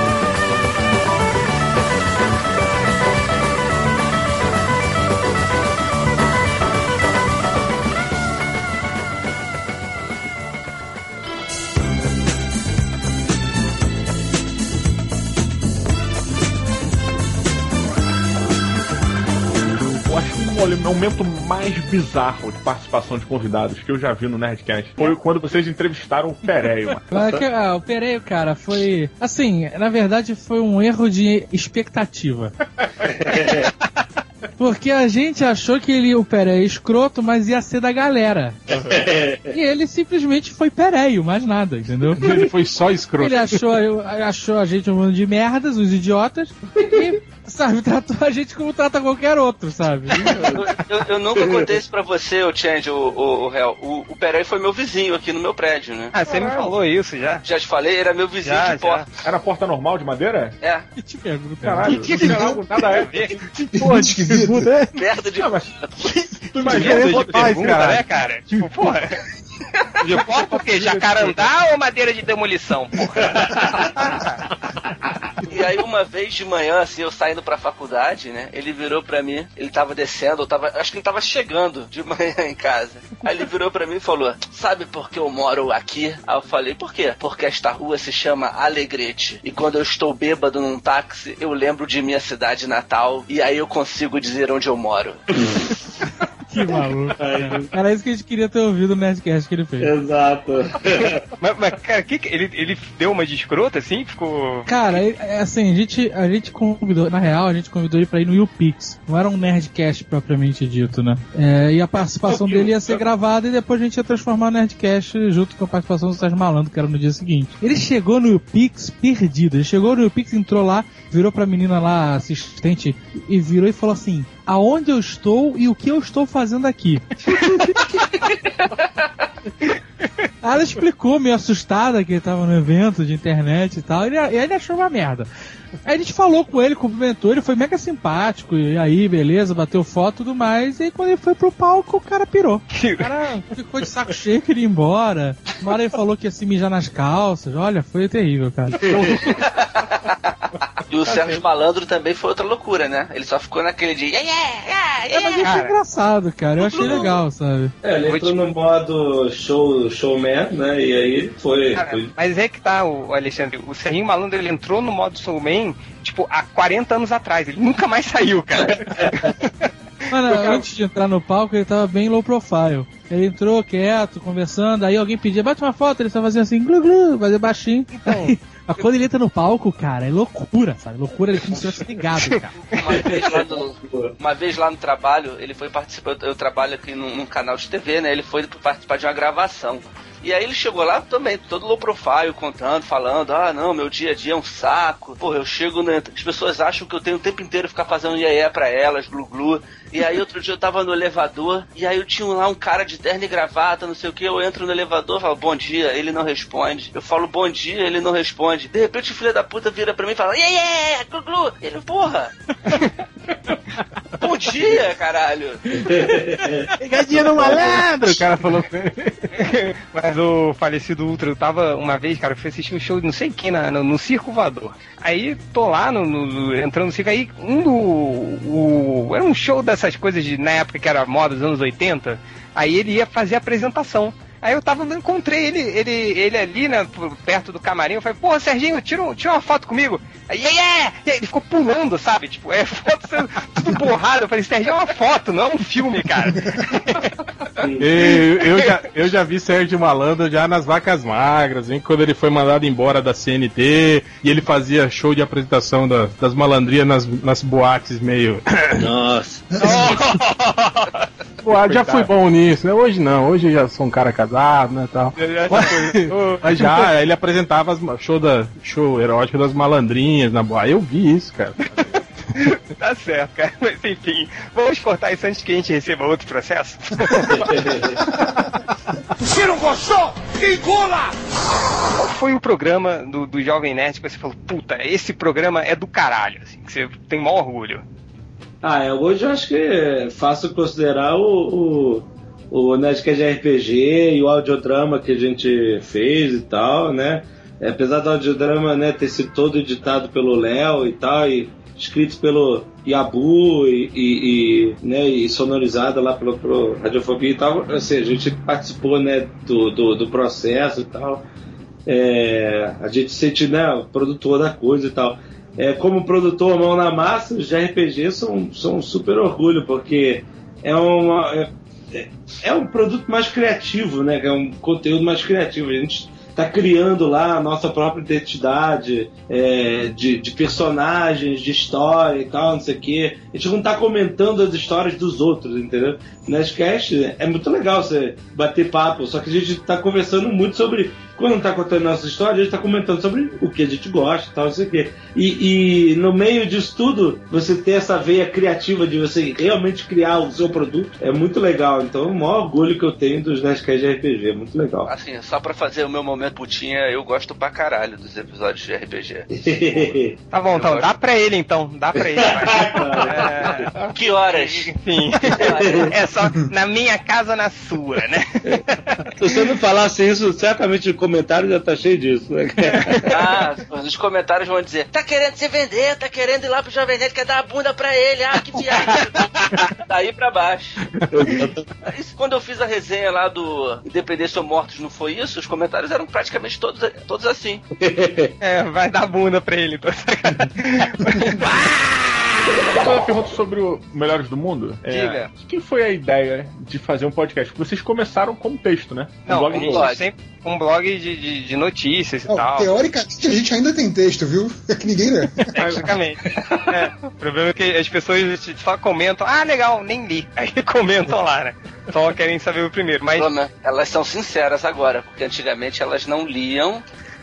Momento mais bizarro de participação de convidados que eu já vi no Nerdcast foi quando vocês entrevistaram o Pereio, que- ah, o Pereio, cara, foi. Assim, na verdade foi um erro de expectativa. *laughs* Porque a gente achou que ele, o Pereio é escroto, mas ia ser da galera. E ele simplesmente foi Pereio, mais nada, entendeu? Ele foi só escroto. Ele achou, eu- achou a gente um mundo de merdas, uns idiotas, e, sabe, *laughs* tratou a gente como trata qualquer outro, sabe? Eu, *laughs* eu- eu nunca contei isso pra você, o Change, o, o, o réu. O, o Perey foi meu vizinho aqui no meu prédio, né? Ah, você me falou isso já. Já te falei, era meu vizinho Já, de porta. Era porta normal de madeira? É, Que te pergunta. Caralho, não tinha nada, nada a ver. *laughs* Porra, Que esquisito. é. merda de. Não, mas tu imagina de faz, pergunta, cara? né, cara? Tipo, porra. De porta o quê? Jacarandá ou madeira de demolição, porra? E aí uma vez de manhã, assim, eu saindo pra faculdade, né? Ele virou pra mim, ele tava descendo, eu tava, acho que ele tava chegando de manhã em casa. Aí ele virou pra mim e falou: Sabe por que eu moro aqui? Aí eu falei: Por quê? Porque esta rua se chama Alegrete. E quando eu estou bêbado num táxi, eu lembro de minha cidade natal. E aí eu consigo dizer onde eu moro. *laughs* Que maluco. cara. Era isso que a gente queria ter ouvido no Nerdcast que ele fez. Exato. *laughs* mas, mas, cara, que que- ele, ele deu uma de escrota assim? Ficou. Cara, é- é assim, a gente, a gente convidou, na real, a gente convidou ele pra ir no YouPix. Não era um Nerdcast propriamente dito, né? É, e a participação dele ia ser gravada e depois a gente ia transformar no Nerdcast junto com a participação do Sérgio Malandro, que era no dia seguinte. Ele chegou no YouPix perdido. Ele chegou no YouPix, entrou lá, virou pra menina lá, assistente, e virou e falou assim: Aonde eu estou e o que eu estou fazendo aqui? *laughs* Ela explicou, meio assustada, que ele tava no evento de internet e tal. E ele, ele achou uma merda. Aí a gente falou com ele, cumprimentou, ele foi mega simpático. E aí, beleza, bateu foto e tudo mais. E aí, quando ele foi pro palco, o cara pirou. O cara ficou de saco cheio, queria ir embora. Uma hora ele falou que ia se mijar nas calças. Olha, foi terrível, cara. *laughs* E o Sérgio Malandro também foi outra loucura, né? Ele só ficou naquele de. Yeah, yeah, yeah, É, mas yeah. isso é engraçado, cara. Eu achei legal, sabe? É, ele entrou no modo show, showman, né? E aí foi. Cara, foi- mas é que tá, o Alexandre. O Serrinho Malandro ele entrou no modo Soulman, tipo, há 40 anos atrás. Ele nunca mais saiu, cara. *laughs* Mano, antes de entrar no palco, ele tava bem low profile. Ele entrou quieto, conversando, aí alguém pedia, bate uma foto, ele só fazia assim, glu glu, fazia baixinho. Aí, Mas quando ele entra no palco, cara, é loucura, sabe? Loucura, ele como se ligado, cara. Uma vez, lá no, uma vez lá no trabalho, ele foi participar. Eu, eu trabalho aqui num, num canal de TV, né? Ele foi participar de uma gravação. E aí ele chegou lá também, todo low profile, contando, falando, ah, não, meu dia a dia é um saco. Porra, eu chego, né, as pessoas acham que eu tenho o tempo inteiro ficar fazendo iê pra elas, glu-glu. E aí outro dia eu tava no elevador, e aí eu tinha lá um cara de terno e gravata, não sei o que, eu entro no elevador, falo, bom dia, ele não responde. Eu falo, bom dia, ele não responde. De repente o filho da puta vira pra mim e fala, iê, iê, glu-glu. Ele, porra... *laughs* bom dia, caralho. Pegadinha no malandro, o cara falou. Mas o falecido Ultra, eu tava uma vez, cara, eu fui assistir um show de não sei quem na, no, no Circo Voador. Aí tô lá no, no- entrando no circo, aí um do. O, era um show dessas coisas de, na época que era moda dos anos 80. Aí ele ia fazer apresentação. Aí eu tava, eu encontrei ele, ele, ele ali, né, perto do camarim, eu falei, porra, Serginho, tira, um- tira uma foto comigo. Aí, yeah, yeah! E aí ele ficou pulando, sabe? Tipo, é *laughs* foto sendo tudo borrado. Eu falei, Serginho, é uma foto, não é um filme, cara. *laughs* Eu, eu já, eu já vi Sérgio Malandro já nas vacas magras, hein? Quando ele foi mandado embora da CNT e ele fazia show de apresentação da- das malandrias nas, nas boates meio. Nossa. *laughs* Pô, já fui bom nisso, né? Hoje não, hoje eu já sou um cara casado, né? Tal. Mas, *laughs* mas já, ele apresentava as, show, da, show erótico das malandrinhas na boate. Eu vi isso, cara. *laughs* Tá certo, cara. Mas enfim, vamos cortar isso antes que a gente receba outro processo. *laughs* Se não gostou, engula! Qual foi o programa do, do Jovem Nerd que você falou, puta, esse programa é do caralho, assim, que você tem maior orgulho? Ah, é, hoje eu acho que é fácil considerar o, o, o Nerdcast RPG e o audiodrama que a gente fez e tal, né? É, apesar do audiodrama né, ter sido todo editado pelo Léo e tal, e escrito pelo Yabu e, e, e, né, e sonorizado lá pelo, pelo Radiofobia e tal, assim, a gente participou né, do, do, do processo e tal. É, a gente sente né, o produtor da coisa e tal. É, como produtor mão na massa, os de RPG são, são um super orgulho, porque é, uma, é, é- um produto mais criativo, né? É um conteúdo mais criativo. A gente está criando lá a nossa própria identidade é, de, de personagens, de história e tal, não sei o quê. A gente não está comentando as histórias dos outros, entendeu? Nerdcast é muito legal você bater papo, só que a gente está conversando muito sobre. Quando não está contando nossa história, a gente está comentando sobre o que a gente gosta e tal, não sei o quê. E, e no meio disso tudo, você ter essa veia criativa de você realmente criar o seu produto é muito legal. Então, o maior orgulho que eu tenho dos Nerdcast de RPG, é muito legal. Assim, só pra fazer o meu momento putinha, eu gosto pra caralho dos episódios de RPG. *laughs* Tá bom, então, dá pra ele então, dá pra ele. vai. *laughs* Que horas? É, enfim, é só na minha casa, na sua, né? *laughs* Se você não falasse isso, certamente o comentário já tá cheio disso. Né? *laughs* Ah, os comentários vão dizer: tá querendo se vender, tá querendo ir lá pro Jovem Nerd, quer dar a bunda pra ele, ah, que viagem. *laughs* Daí pra baixo. Isso, quando eu fiz a resenha lá do Independência ou Mortos, não foi isso? Os comentários eram praticamente todos, todos assim. *laughs* É, vai dar bunda pra ele, então. Uma pergunta sobre o Melhores do Mundo. É, Diga. de quem foi a ideia de fazer um podcast? Porque vocês começaram como texto, né? Um Não, blog gente blog. sempre um blog de, de, de notícias e Não, tal. teoricamente a gente ainda tem texto, viu? É que ninguém lê. *laughs* Tecnicamente. É, o problema é que as pessoas só comentam, ah, legal, nem li. *laughs* Aí comentam lá, né? Só querem saber o primeiro. Mas Elas são sinceras agora, porque antigamente elas não liam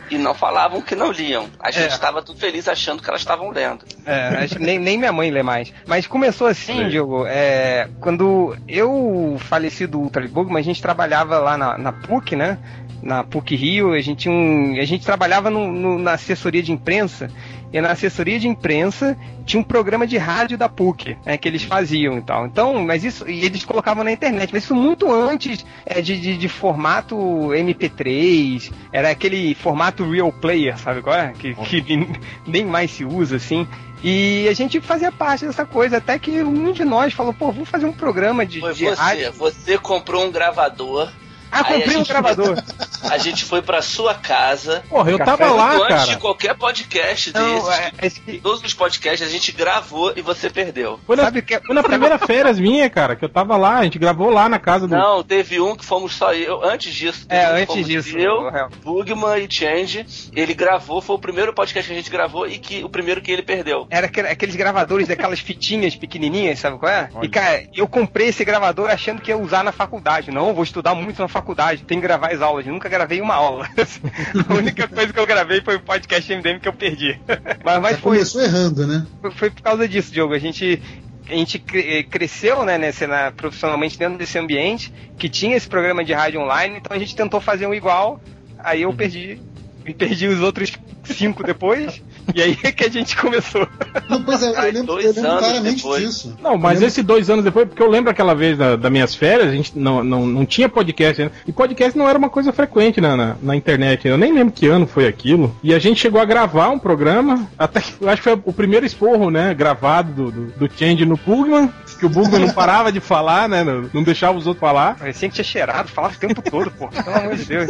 e não falavam que não liam. A gente É. estava tudo feliz achando que elas estavam lendo. É, acho que nem, nem minha mãe lê mais. Mas começou assim, Diogo, é, quando eu faleci do Ultra Bugman, a gente trabalhava lá na, na PUC, né? Na PUC Rio, a gente, tinha um, a gente trabalhava no- no- na assessoria de imprensa, e na assessoria de imprensa tinha um programa de rádio da PUC, né, que eles faziam e tal. Então, mas isso, e eles colocavam na internet, mas isso muito antes é, de, de, de formato MP3, era aquele formato real player, sabe qual é? Que, que nem mais se usa, assim. E a gente fazia parte dessa coisa, até que um de nós falou, pô, vamos fazer um programa de, Foi de você. rádio. Você comprou um gravador. Ah, comprei um gravador. *laughs* A gente foi pra sua casa. Porra, eu tava lá, antes cara. de qualquer podcast Não, desses. é- é que- Todos os podcasts a gente gravou e você perdeu. Foi na, Sabe que- foi na primeira férias minha, cara, que eu tava lá, a gente gravou lá na casa do. Não, teve um que fomos só eu. Antes disso. É, um antes fomos disso. Eu, real. Bugman e Change. Ele gravou, foi o primeiro podcast que a gente gravou e que o primeiro que ele perdeu. Era aquele- aqueles gravadores daquelas fitinhas pequenininhas, sabe qual é? E, cara, eu comprei esse gravador achando que ia usar na faculdade. Não, vou estudar muito na faculdade, tem que gravar as aulas. Nunca gravei uma aula. *laughs* A única coisa que eu gravei foi o podcast MDM que eu perdi. *laughs* Mas, mas foi, começou errando, né? foi, por causa disso, Diogo. A gente. A gente eh, cresceu, né, nesse, na- profissionalmente dentro desse ambiente, que tinha esse programa de rádio online, então a gente tentou fazer um igual, aí eu perdi, e *laughs* perdi os outros cinco depois, e aí é que a gente começou. Não, pois é, eu Ai, lembro, dois eu lembro anos claramente depois. disso. Não, mas lembro- esse dois anos depois, porque eu lembro aquela vez da, das minhas férias, a gente não, não, não tinha podcast ainda. E podcast não era uma coisa frequente na, na, na internet. Eu nem lembro que ano foi aquilo. E a gente chegou a gravar um programa, até que eu acho que foi o primeiro esporro, né? Gravado do, do, do Change no Pugman. Que o Bugman não parava de falar, né? Não, não deixava os outros falar. Parecia que tinha cheirado, falava o tempo todo, pô. Pelo amor de Deus.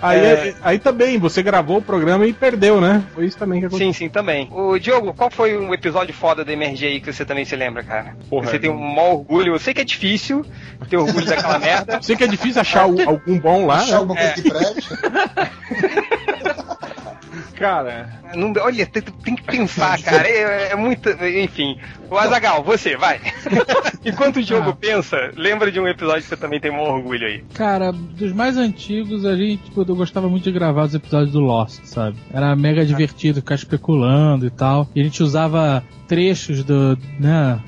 Aí, É. aí também, você gravou o programa e perdeu, né? Foi isso também que aconteceu. Sim, sim, também. O Diogo, qual foi um episódio foda da MRG aí que você também se lembra, cara? Porra, você tem um maior orgulho. Eu sei que é difícil ter orgulho daquela *laughs* merda. Sei que é difícil achar *laughs* algum bom lá, Achar né? alguma coisa que preste. *laughs* Cara, Não, olha, tem, tem que pensar, *laughs* cara. É, é muito. Enfim. O Azagal, você, vai. *laughs* Enquanto o Diogo Ah. pensa, lembra de um episódio que você também tem maior orgulho aí. Cara, dos mais antigos, a gente, tipo, eu gostava muito de gravar os episódios do Lost, sabe? Era mega divertido ficar especulando e tal. E a gente usava trechos do, né,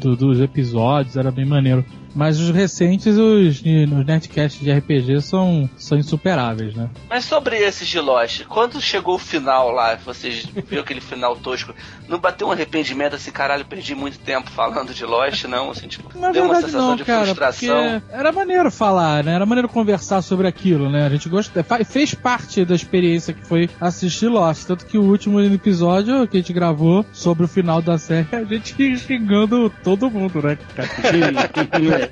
do- dos episódios, era bem maneiro. Mas os recentes, os, os netcasts de RPG são, são insuperáveis, né? Mas sobre esses de Lost, quando chegou o final lá, vocês viram aquele final tosco, não bateu um arrependimento assim, caralho, perdi muito tempo falando de Lost, não? Assim, tipo, Na deu uma sensação não, de cara, frustração. era maneiro falar, né? Era maneiro conversar sobre aquilo, né? A gente gosta, fa- fez parte da experiência que foi assistir Lost, tanto que o último episódio que a gente gravou sobre o final da série, *laughs* a gente xingando todo mundo, né? *laughs*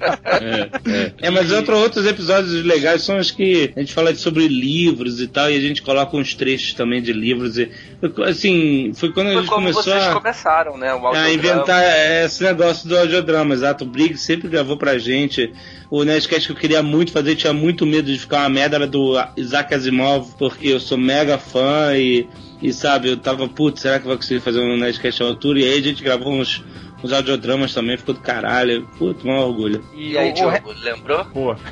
É, mas outro, outros episódios legais são os que a gente fala sobre livros e tal, e a gente coloca uns trechos também de livros. E, assim, foi quando a Foi gente como começou vocês a, começaram, né? O a inventar esse negócio do audiodrama, exato. O Briggs sempre gravou pra gente. O Nerdcast que eu queria muito fazer, tinha muito medo de ficar uma merda, era do Isaac Asimov, porque eu sou mega fã e, e sabe, eu tava, putz, será que vai conseguir fazer um Nerdcast à altura? E aí a gente gravou uns, uns audiodramas também, ficou do caralho. Putz, maior orgulho. E aí, o- o Diogo, lembrou? Pô. *laughs*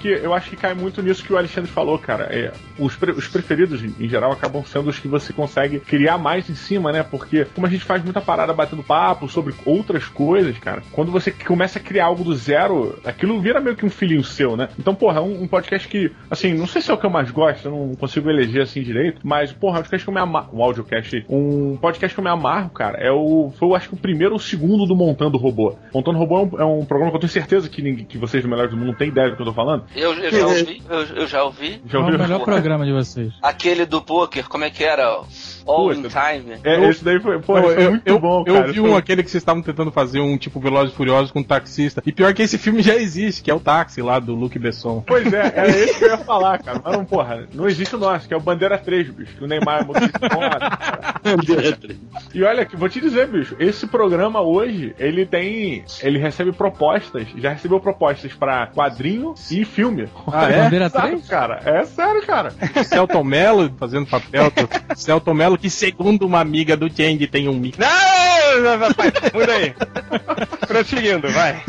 que eu acho que cai muito nisso que o Alexandre falou, cara. É, os, pre- os preferidos, em geral, acabam sendo os que você consegue criar mais em cima, né? Porque, como a gente faz muita parada batendo papo sobre outras coisas, cara, quando você começa a criar algo do zero, aquilo vira meio que um filhinho seu, né? Então, porra, é um, um podcast que, assim, não sei se é o que eu mais gosto, eu não consigo eleger assim direito, mas, porra, é um podcast que eu me amarro. Um audiocast, um podcast que eu me amarro, cara, é o. Foi, eu acho que o primeiro ou o segundo do Montando Robô. Montando Robô é um, é um programa que eu tenho certeza que, ninguém, que vocês do Melhores do Mundo têm ideia do que eu tô falando. Eu, eu já ouvi, eu, eu já ouvi. Já Qual é o melhor programa de vocês? Aquele do poker, como é que era? All in Puta. Time. É, Eu- esse daí foi, pô, esse foi eu, muito eu- bom, eu cara. vi Esse um foi- aquele que vocês estavam tentando fazer um tipo Velozes e Furiosos com um taxista. E pior que esse filme já existe, que é o Táxi lá do Luke Besson. Pois é, era *laughs* esse que eu ia falar, cara. Mas não, porra, não existe o nosso, que é o Bandeira 3, bicho. Que o Neymar é motorista *laughs* foda. E olha, que vou te dizer, bicho, esse programa hoje, ele tem. Ele recebe propostas, já recebeu propostas pra quadrinho e filme. Ah, é? Bandeira *laughs* Sério, 3? cara. É sério, cara. Celton Mello fazendo papel Celton Mello, que segundo uma amiga do Change tem um mic. Não, muda aí. Prosseguindo, vai.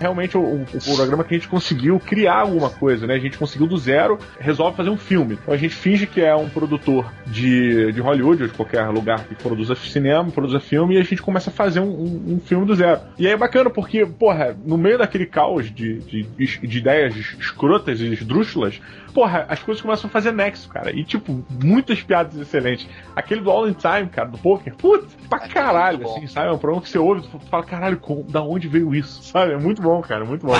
Realmente o, o- programa que a gente conseguiu criar alguma coisa, né? A gente conseguiu do zero, resolve fazer um filme. Então a gente finge que é um produtor de, de Hollywood, ou de qualquer lugar que produza cinema, produza filme, e a gente começa a fazer um, um- um filme do zero. E aí é bacana porque, porra, no meio daquele caos de, de, de ideias escrotas e esdrúxulas, porra, as coisas começam a fazer nexo, cara. E, tipo, muitas piadas excelentes. Aquele do All in Time, cara, do poker, putz, pra caralho, bom. assim, sabe? É um programa que você ouve e fala, caralho, da onde veio isso? Sabe? É muito bom, cara, muito bom.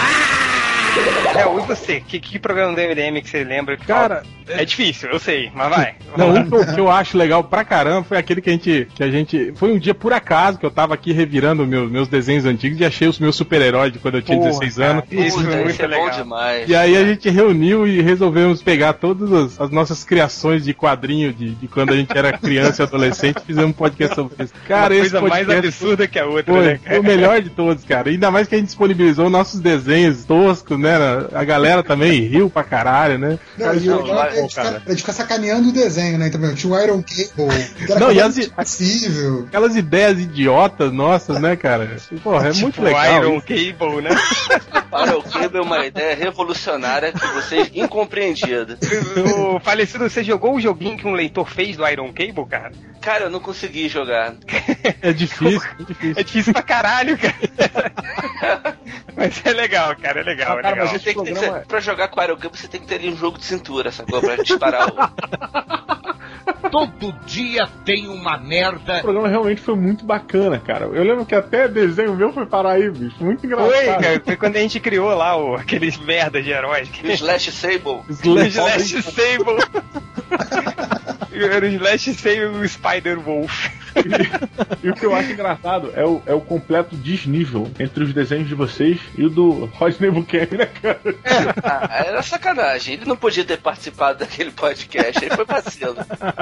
*laughs* É, e você? Que, que programa do MDM que você lembra? que Cara, fala- é difícil, eu sei, mas vai. *laughs* Não, um que eu, que eu acho legal pra caramba foi aquele que a gente. Que a gente. Foi um dia por acaso que eu tava aqui revirando meus, meus desenhos antigos e achei os meus super-heróis de quando eu tinha Porra, 16 cara, anos. Isso Puta, é muito isso é bom legal. demais. E aí a gente reuniu e resolvemos pegar todas as, as nossas criações de quadrinho de, de quando a gente era criança e adolescente e fizemos um podcast sobre isso. Cara, Uma esse coisa mais absurda que a outra, foi, né, foi o melhor de todos, cara. Ainda mais que a gente disponibilizou nossos desenhos toscos, né? A galera também riu pra caralho, né? Não, e o não, legal é de ficar, de ficar sacaneando o desenho, né? Então, tinha o Iron Cable, Não, e não, as- possível. Aquelas ideias idiotas nossas, né, cara? Porra, é muito Tipo, legal. Iron isso. Cable, né? *laughs* Para o Cable é uma ideia revolucionária que vocês incompreendida. o falecido, você jogou o joguinho que um leitor fez do Iron Cable, cara? Cara, eu não consegui jogar. É difícil, é difícil. É difícil pra caralho, cara. *laughs* Mas é legal, cara, é legal, é Cara, legal. mas esse Tem que, tem que programa ser, pra jogar com o Iron Cable, você tem que ter ali um jogo de cintura, sacou? Pra disparar o. *laughs* Todo dia tem uma merda. O programa realmente foi muito bacana, cara. Eu lembro que até desenho meu foi parar aí, bicho. Muito engraçado. Foi, cara, foi quando a gente criou lá o, aqueles merda de heróis. Slash Sable. O Slash Sable. Era o Slash Sable e o Spider Wolf. E o que eu acho engraçado é o, é o completo desnível entre os desenhos de vocês e o do Rodney Buchanan, né, cara? Ah, era sacanagem. Ele não podia ter participado daquele podcast. Ele foi vacilo.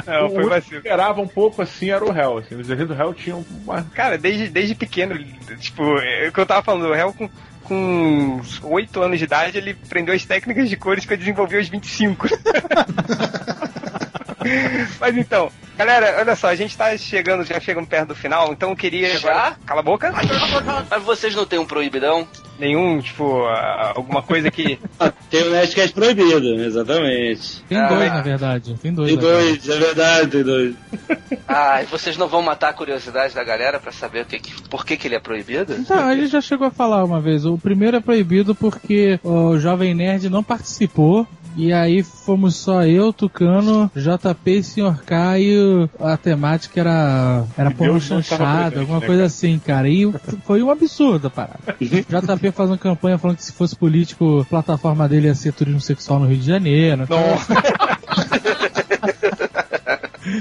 Não, o foi único que esperava um pouco assim era o Hell. Assim, os desenhos do Hell tinham uma. Cara, desde, desde pequeno, tipo, é o que eu tava falando, o réu com, com uns 8 anos de idade, ele aprendeu as técnicas de cores que eu desenvolvi aos 25. *laughs* Mas então, galera, olha só, a gente tá chegando, já chegando perto do final, então eu queria. Já? agora- Cala a boca! Mas vocês não têm um proibidão? Nenhum, tipo, ah, alguma coisa que. *laughs* Tem o Nerdcast proibido, exatamente. Tem Ah, dois, na verdade. Tem dois. Tem agora. dois, é verdade, tem dois. *laughs* Ah, e vocês não vão matar a curiosidade da galera pra saber o que, que- por que, que ele é proibido? Então, a gente já chegou a falar uma vez. O primeiro é proibido porque o Jovem Nerd não participou. E aí fomos só eu, Tucano, JP e Sr. K e o- a temática era, era porno estava chanchada, alguma né, coisa cara? assim, cara. E foi um absurdo a parada. JP faz uma campanha falando que se fosse político, a plataforma dele ia ser turismo sexual no Rio de Janeiro.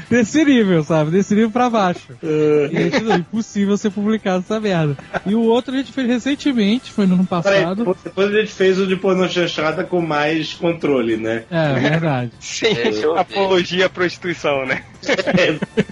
Desse nível, sabe? Desse nível pra baixo. E aí, tudo, impossível ser publicado essa merda. E o outro a gente fez recentemente, foi no ano passado. depois a gente fez o de pornô chanchada com mais controle, né? É, verdade. Sem Deixa eu ver. apologia à prostituição, né?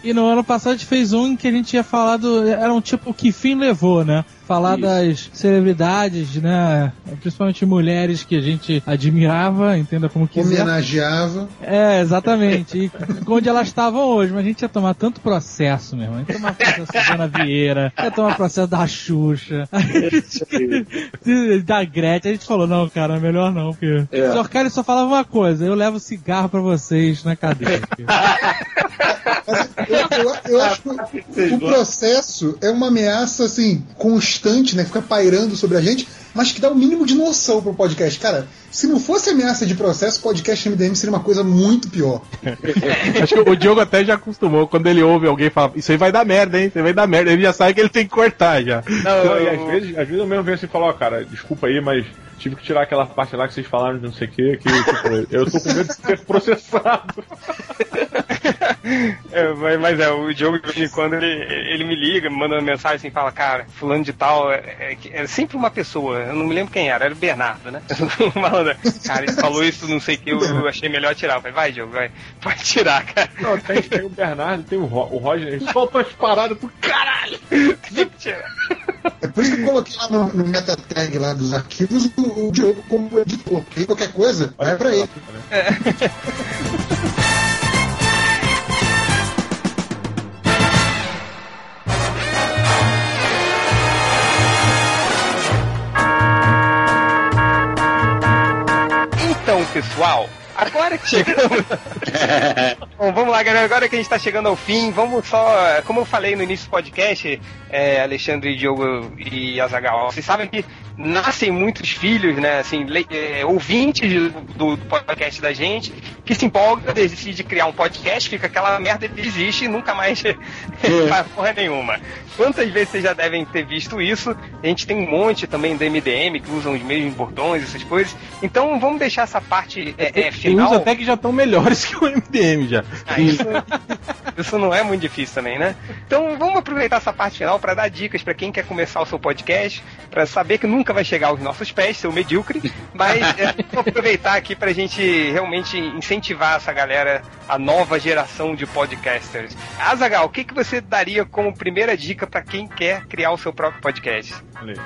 E no ano passado a gente fez um que a gente tinha falado, era um tipo que fim levou, né? Falar Isso. das celebridades, né? Principalmente mulheres que a gente admirava, entenda como quiser. Homenageava. É, exatamente. E onde elas estavam hoje, mas a gente ia tomar tanto processo, meu irmão. A gente ia tomar processo da Dona Vieira, ia tomar processo da Xuxa, a gente- da Gretchen. A gente falou, não, cara, melhor não, porque É. o senhor Cário só falava uma coisa, eu levo cigarro pra vocês na cadeia. *laughs* Eu, eu- eu acho que o processo é uma ameaça assim constante, né? Fica pairando sobre a gente, mas que dá o mínimo de noção pro podcast. Cara, se não fosse ameaça de processo, o podcast MDM seria uma coisa muito pior. *laughs* Acho que o Diogo até já acostumou. Quando ele ouve alguém falar, isso aí vai dar merda, hein? Isso aí vai dar merda. Ele já sabe que ele tem que cortar já. Não, e às vezes, às vezes eu mesmo venho assim e falo, ó, cara, desculpa aí, mas tive que tirar aquela parte lá que vocês falaram de não sei o que, que tipo, eu tô com medo de ser processado. *laughs* É, mas, mas é, o Diogo de vez em quando ele, ele me liga, me manda uma mensagem assim, fala, cara, fulano de tal, é, é, é sempre uma pessoa, eu não me lembro quem era, era o Bernardo, né? *laughs* Malandro, cara, ele falou isso, não sei o que, eu, eu achei melhor tirar. Eu falei, vai, Diogo, vai, pode tirar, cara. Não, tem, tem o Bernardo, tem o, Ro o Roger, eles soltam as paradas pro caralho. Tem que tirar. É por isso que eu coloquei lá no, no meta tag lá dos arquivos o, o Diogo como editor. Porque aí qualquer coisa vai pra ele. *laughs* Então, pessoal, agora que chegamos. *laughs* Bom, vamos lá, galera. Agora que a gente tá chegando ao fim, vamos só. Como eu falei no início do podcast, é, Alexandre, Diogo e Azagal, vocês sabem que nascem muitos filhos, né? Assim, é, ouvintes do, do podcast da gente, que se empolga, decide criar um podcast, fica aquela merda desiste e nunca mais *laughs* faz porra nenhuma. Quantas vezes vocês já devem ter visto isso? A gente tem um monte também do MDM que usam os mesmos bordões, essas coisas. Então vamos deixar essa parte é, é, Tem uns até que já estão melhores *laughs* que o MDM já. Ah, isso, isso não é muito difícil também, né? Então vamos aproveitar essa parte final para dar dicas para quem quer começar o seu podcast, para saber que nunca vai chegar aos nossos pés, seu medíocre, mas é, vamos aproveitar aqui para a gente realmente incentivar essa galera, a nova geração de podcasters. Azagal, o que, que você daria como primeira dica para quem quer criar o seu próprio podcast?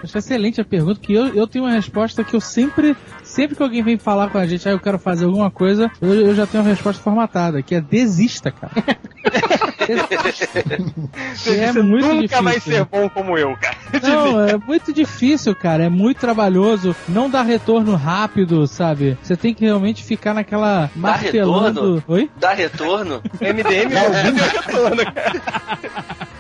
Acho excelente a pergunta, que eu, eu tenho uma resposta que eu sempre, sempre que alguém vem falar com a gente, ah, eu quero fazer alguma coisa, eu, eu já tenho uma resposta formatada, que é desista, cara. *laughs* Você é muito nunca difícil. vai ser bom como eu, cara. *laughs* Não, é muito difícil, cara. É muito trabalhoso. Não dá retorno rápido, sabe? Você tem que realmente ficar naquela martelando. retorno? Oi? Dá retorno? MDM não deu retorno, *laughs* cara.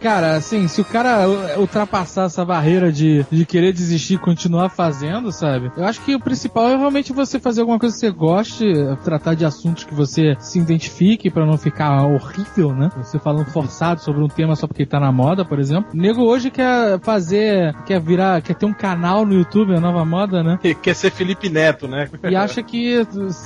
Cara, assim, se o cara ultrapassar essa barreira de, de querer desistir e continuar fazendo, sabe? Eu acho que o principal é realmente você fazer alguma coisa que você goste, tratar de assuntos que você se identifique pra não ficar horrível, né? Você falando forçado sobre um tema só porque tá na moda, por exemplo. O nego hoje quer fazer, quer virar, quer ter um canal no YouTube, a nova moda, né? *laughs* Quer ser Felipe Neto, né? E acha que,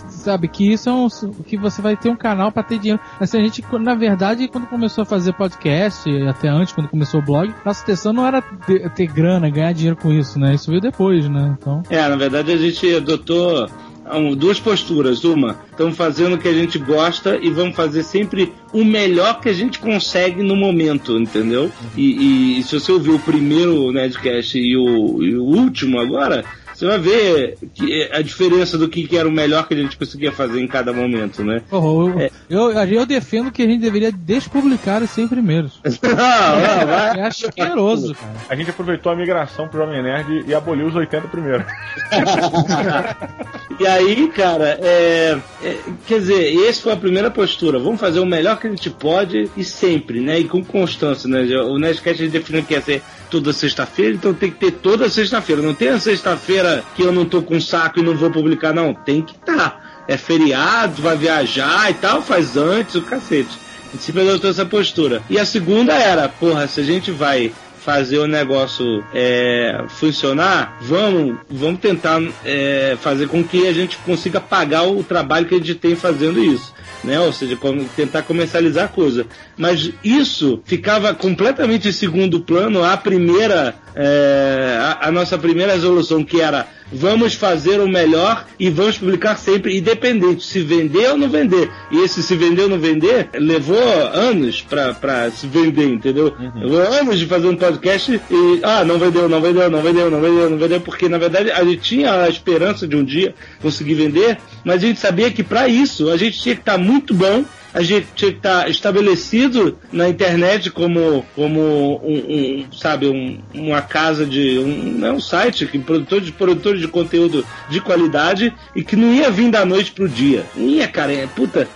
sabe, que isso é um, que você vai ter um canal pra ter dinheiro. Assim, a gente, na verdade, quando começou a fazer podcast, até antes, quando começou o blog, nossa intenção não era ter, ter grana, ganhar dinheiro com isso, né? Isso veio depois, né? Então. É, na verdade a gente adotou um, duas posturas. Uma, estamos fazendo o que a gente gosta e vamos fazer sempre o melhor que a gente consegue no momento, entendeu? E, e se você ouvir o primeiro Nedcast e o, e o último agora, você vai ver que a diferença do que, que era o melhor que a gente conseguia fazer em cada momento, né? Porra, eu, eu, eu defendo que a gente deveria despublicar os 100 primeiros. *laughs* não, não, vai. É asqueroso, cara. A gente aproveitou a migração pro Jovem Nerd e aboliu os 80 primeiro. *laughs* E aí, cara, é, é, quer dizer, essa foi a primeira postura. Vamos fazer o melhor que a gente pode e sempre, né? E com constância, né? O Nerdcast a gente definiu que ia ser toda sexta-feira, então tem que ter toda sexta-feira. Não tem a sexta-feira que eu não tô com saco e não vou publicar, não. Tem que estar. É feriado, vai viajar e tal, faz antes o cacete. A gente sempre adotou essa postura. E a segunda era, porra, se a gente vai fazer o negócio é, funcionar, vamos, vamos tentar é, fazer com que a gente consiga pagar o trabalho que a gente tem fazendo isso. Né? Ou seja, tentar comercializar a coisa. Mas isso ficava completamente em segundo plano a primeira, é, a, a nossa primeira resolução, que era vamos fazer o melhor e vamos publicar sempre, independente se vender ou não vender. E esse se vender ou não vender levou anos pra se vender, entendeu? Levou anos de fazer um podcast e, ah, não vendeu, não vendeu, não vendeu, não vendeu, não vendeu, porque na verdade a gente tinha a esperança de um dia conseguir vender, mas a gente sabia que para isso a gente tinha que estar muito bom a gente tinha que estar estabelecido na internet como, como um, um, sabe, um, uma casa de. Um, não é um site que produtor produtores de conteúdo de qualidade e que não ia vir da noite pro dia. Não ia, cara, é, puta.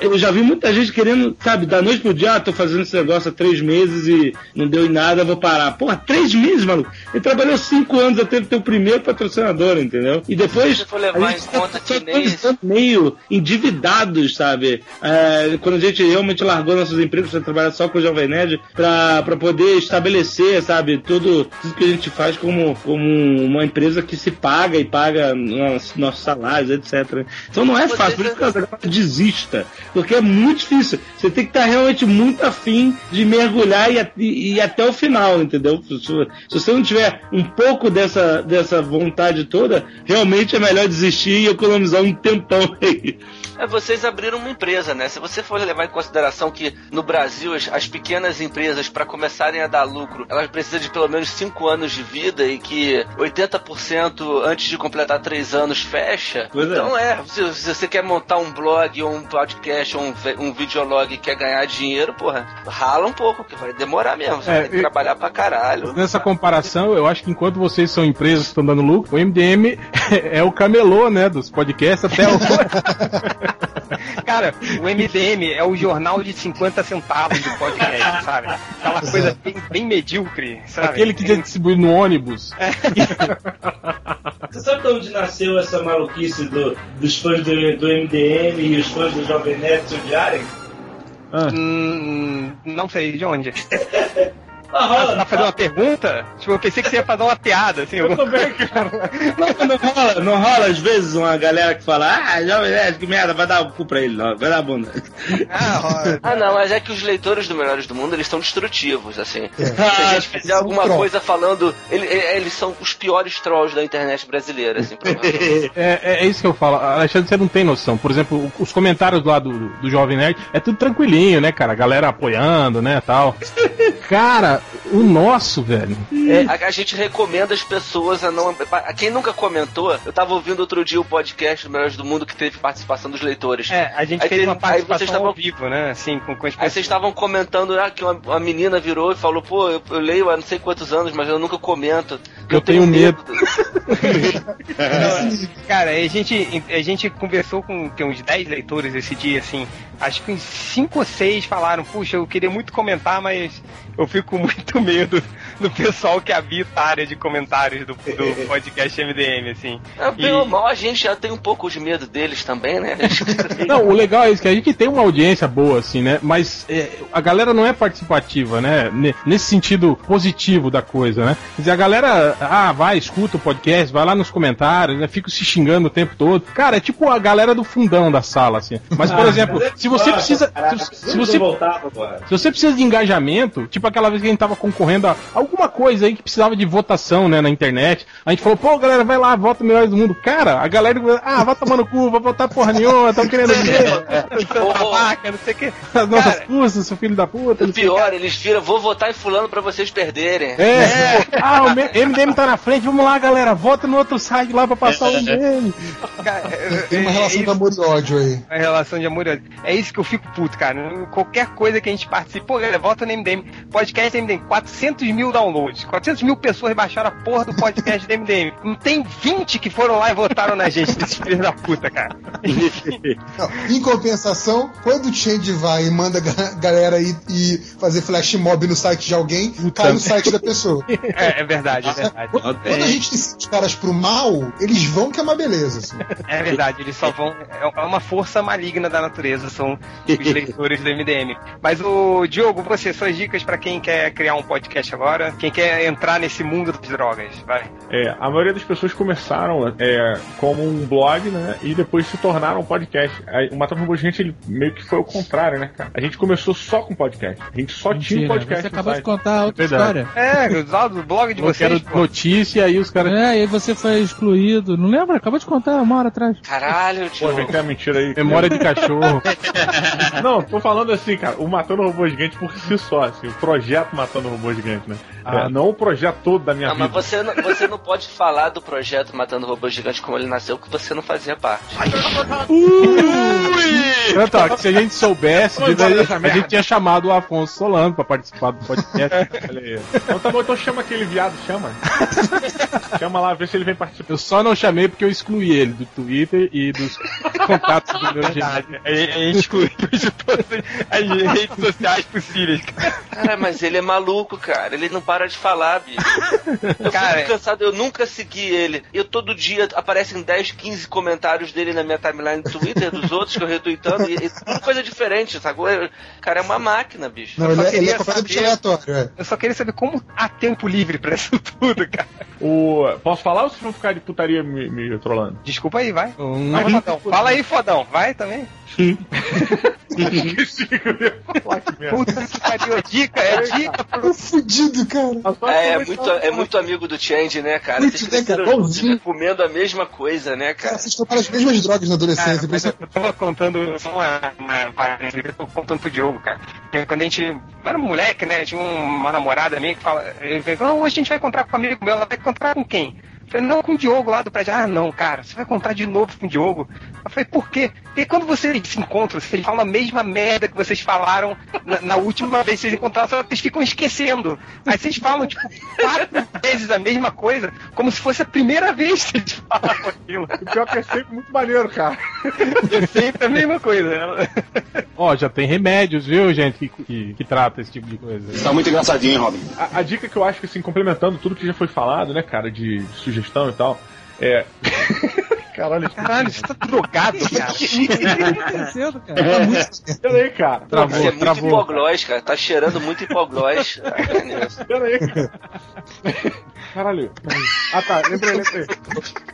Eu já vi muita gente querendo, sabe, da noite pro dia, ah, tô fazendo esse negócio há três meses e não deu em nada, vou parar. Porra, três meses, maluco. Ele trabalhou cinco anos até ter o primeiro patrocinador, entendeu? E depois. Se for levar em conta que nem isso. meio endividados, sabe? É, quando a gente realmente largou nossos empregos para trabalhar só com o Jovem Nerd, pra, pra poder estabelecer, sabe, tudo, tudo que a gente faz como, como uma empresa que se paga e paga nossos, nossos salários, etc. Então não é fácil, por isso que eu Porque é muito difícil. Você tem que estar realmente muito afim de mergulhar e, e, e até o final, entendeu? Se, se, você não tiver um pouco dessa, dessa vontade toda, realmente é melhor desistir e economizar um tempão *laughs* aí. É, vocês abriram uma empresa, né? Se você for levar em consideração que no Brasil as, as pequenas empresas, para começarem a dar lucro, elas precisam de pelo menos 5 anos de vida e que 80% antes de completar 3 anos fecha. Pois é. então é, se, se você quer montar um blog ou um podcast ou um, um videolog e quer ganhar dinheiro, porra, rala um pouco, que vai demorar mesmo. Você É, vai ter que e- trabalhar pra caralho. Nessa comparação, eu acho que enquanto vocês são empresas que estão dando lucro, o MDM *laughs* é o camelô, né, dos podcasts até hoje. *laughs* *laughs* Cara, o MDM é o jornal de 50 centavos do podcast, *laughs* sabe? Aquela coisa bem, bem medíocre, sabe? Aquele que distribui no ônibus. *laughs* Você sabe de onde nasceu essa maluquice do- dos fãs do, do MDM e os fãs do Jovem Nerd se odiarem? Hum, não sei de onde. Ah, Ah, rola, você tá fazendo uma pergunta? Tipo, eu pensei que você ia fazer uma piada, assim. Eu alguma- também, cara. Não, não rola, não rola às vezes uma galera que fala, ah, Jovem Nerd, que merda, vai dar o cu pra ele, não, vai dar a bunda. Ah, ó, Ah, não, mas é que os leitores do Melhores do Mundo, eles são destrutivos, assim. Se Ah, a gente fizer são alguma trolls. coisa falando... ele- ele- Eles são os piores trolls da internet brasileira, assim. *laughs* É, é, é isso que eu falo. Alexandre, você não tem noção. Por exemplo, os comentários lá do, do Jovem Nerd é tudo tranquilinho, né, cara? A galera apoiando, né, tal. *laughs* Cara, o nosso, velho. A, a gente recomenda as pessoas a não. A quem nunca comentou, eu tava ouvindo outro dia o podcast do Melhores do Mundo que teve participação dos leitores. É, a gente Aí fez tem- uma participação vocês estavam- ao vivo, né? Assim, com, com as Aí vocês estavam comentando ah, que uma, uma menina virou e falou: pô, eu, eu leio há não sei quantos anos, mas eu nunca comento. Eu tenho medo. *laughs* Cara, a gente, a gente conversou com que, uns 10 leitores esse dia, assim. Acho que uns 5 ou 6 falaram, puxa, eu queria muito comentar, mas eu fico muito medo *laughs* do pessoal que habita a área de comentários do, do podcast MDM, assim. É, bem E- ou mal, a gente já tem um pouco de medo deles também, né? *laughs* Não, o legal é isso, que a gente tem uma audiência boa, assim, né? Mas é, a galera não é participativa, né? Ne- Nesse sentido positivo da coisa, né? Quer dizer, a galera, ah, vai, escuta o podcast, vai lá nos comentários, né? Fica se xingando o tempo todo. Cara, é tipo a galera do fundão da sala, assim. Mas, por exemplo, se você precisa. Se, se você voltar agora. se você precisa de engajamento, tipo aquela vez que a gente tava concorrendo a alguma coisa aí que precisava de votação, né, na internet, a gente falou, pô, galera, vai lá, vota Melhores do Mundo. Cara, a galera, ah, vai tomando cu, vai votar porra nenhuma, tão querendo *laughs* ver *laughs* Ô, ô, Babaca, não sei o que. as nossas Cara, custas, seu filho da puta. o Pior, eles viram, vou votar em fulano pra vocês perderem. quê. É, ah, o MDM tá na frente, vamos lá, galera, vota no outro site lá pra passar o é- Tem uma é- relação é de amor e ódio aí. A relação de amor e ódio. É isso que eu fico puto, cara. Qualquer coisa que a gente participe, pô, galera, volta no MDM. Podcast MDM, 400 mil downloads. 400 mil pessoas baixaram a porra do podcast do MDM. Não tem 20 que foram lá e votaram na gente, esses filhos da puta, cara. Não, em compensação, quando o Change vai e manda a galera ir e fazer flash mob no site de alguém, cai no site da pessoa. É, é verdade, é verdade. Quando a gente decide os caras pro mal, eles vão que é uma beleza. Assim. É verdade, eles só vão. É uma força maligna da natureza, são os leitores do MDM. Mas o Diogo, você, suas dicas pra quem quer criar um podcast agora, quem quer entrar nesse mundo das drogas, vai. É, a maioria das pessoas começaram é, como um blog, né? E depois se tornaram um podcast. Aí, O Matando Robô Gigante, ele meio que foi o contrário, né, cara? A gente começou só com podcast. A gente só tinha um Mentira, podcast. você acabou de contar outra Verdade. história. É, usar do blog de quero vocês, pô. notícia aí os caras. É, e aí você foi excluído. Não lembra? Acabou de contar uma hora atrás. Caralho, Pô, tio. vem cá, mentira aí. Memória de cachorro. *laughs* Não, tô falando assim, cara, o Matando Robô Gigante por si só, assim, o projeto Matando Robô Gigante, né? Ah. É, não o projeto todo da minha Não, mas vida. você não, você não pode falar do projeto Matando Robô Gigante como ele nasceu, que você não fazia parte. Tanto, ó, que se a gente soubesse, a gente, a tinha chamado o Afonso Solano pra participar do podcast. Aí. Então tá bom, então chama aquele viado, chama. *laughs* chama lá, vê se ele vem participar. Eu só não chamei porque eu excluí ele do Twitter e dos contatos do meu Verdade. A, a gente excluiu *laughs* de todas as redes sociais possíveis. Cara, mas ele é maluco, cara. Ele não para de falar, bicho. Eu Cara, fico cansado, eu nunca segui ele. Eu todo dia aparecem 10, 15 comentários dele na minha timeline do Twitter, dos outros que eu retweetando, e, e tudo coisa diferente, sacou? Eu- Cara, é uma máquina, bicho. Não, Eu só ele, é- ele queria é completamente saber- aleatório. É. Eu só queria saber como há tempo livre pra isso tudo, cara. O... Posso falar ou vocês vão ficar de putaria me, me trolando? Desculpa aí, vai. Hum. Vai, fodão. Fala aí, fodão. Vai também. *laughs* Puta que pariu. É dica, é dica. Tô fudido, cara. É, é muito, é muito amigo do Change, né, cara? Muito, Vocês né, cara? comendo a mesma coisa, né, Cara, cara? vocês tomaram as mesmas drogas na Cara, adolescência. por mas isso eu tava contando só uma, eu tô contando pro Diogo, cara. Quando a gente era moleque, né? Tinha uma namorada minha que fala. Ele falou, não, hoje a gente vai encontrar com um amigo meu, ela vai encontrar com quem? Falei, não, com o Diogo lá do prédio. Ah, não, cara, você vai encontrar de novo com o Diogo. Eu falei, por quê? Porque quando vocês se encontram, vocês falam a mesma merda que vocês falaram na, na última vez que vocês encontraram, só que vocês ficam esquecendo. Aí vocês falam, tipo, quatro *laughs* vezes a mesma coisa, como se fosse a primeira vez que vocês falavam aquilo. O pior é que é sempre muito maneiro, cara. É sempre a mesma coisa. né? Ó, já tem remédios, viu, gente, que, que, que trata esse tipo de coisa. Tá muito engraçadinho, hein, Robin? A, a dica que eu acho que, assim, complementando tudo que já foi falado, né, cara, de, de sugestão e tal, é. *laughs* Caralho, Caralho, você tá drogado, cara. *laughs* O que tá acontecendo, cara? Muito peraí, cara. Travou, Você é muito travou. hipoglós, cara. Tá cheirando muito hipoglós. *laughs* Peraí, cara. Caralho. Ah, tá, lembrei, lembrei.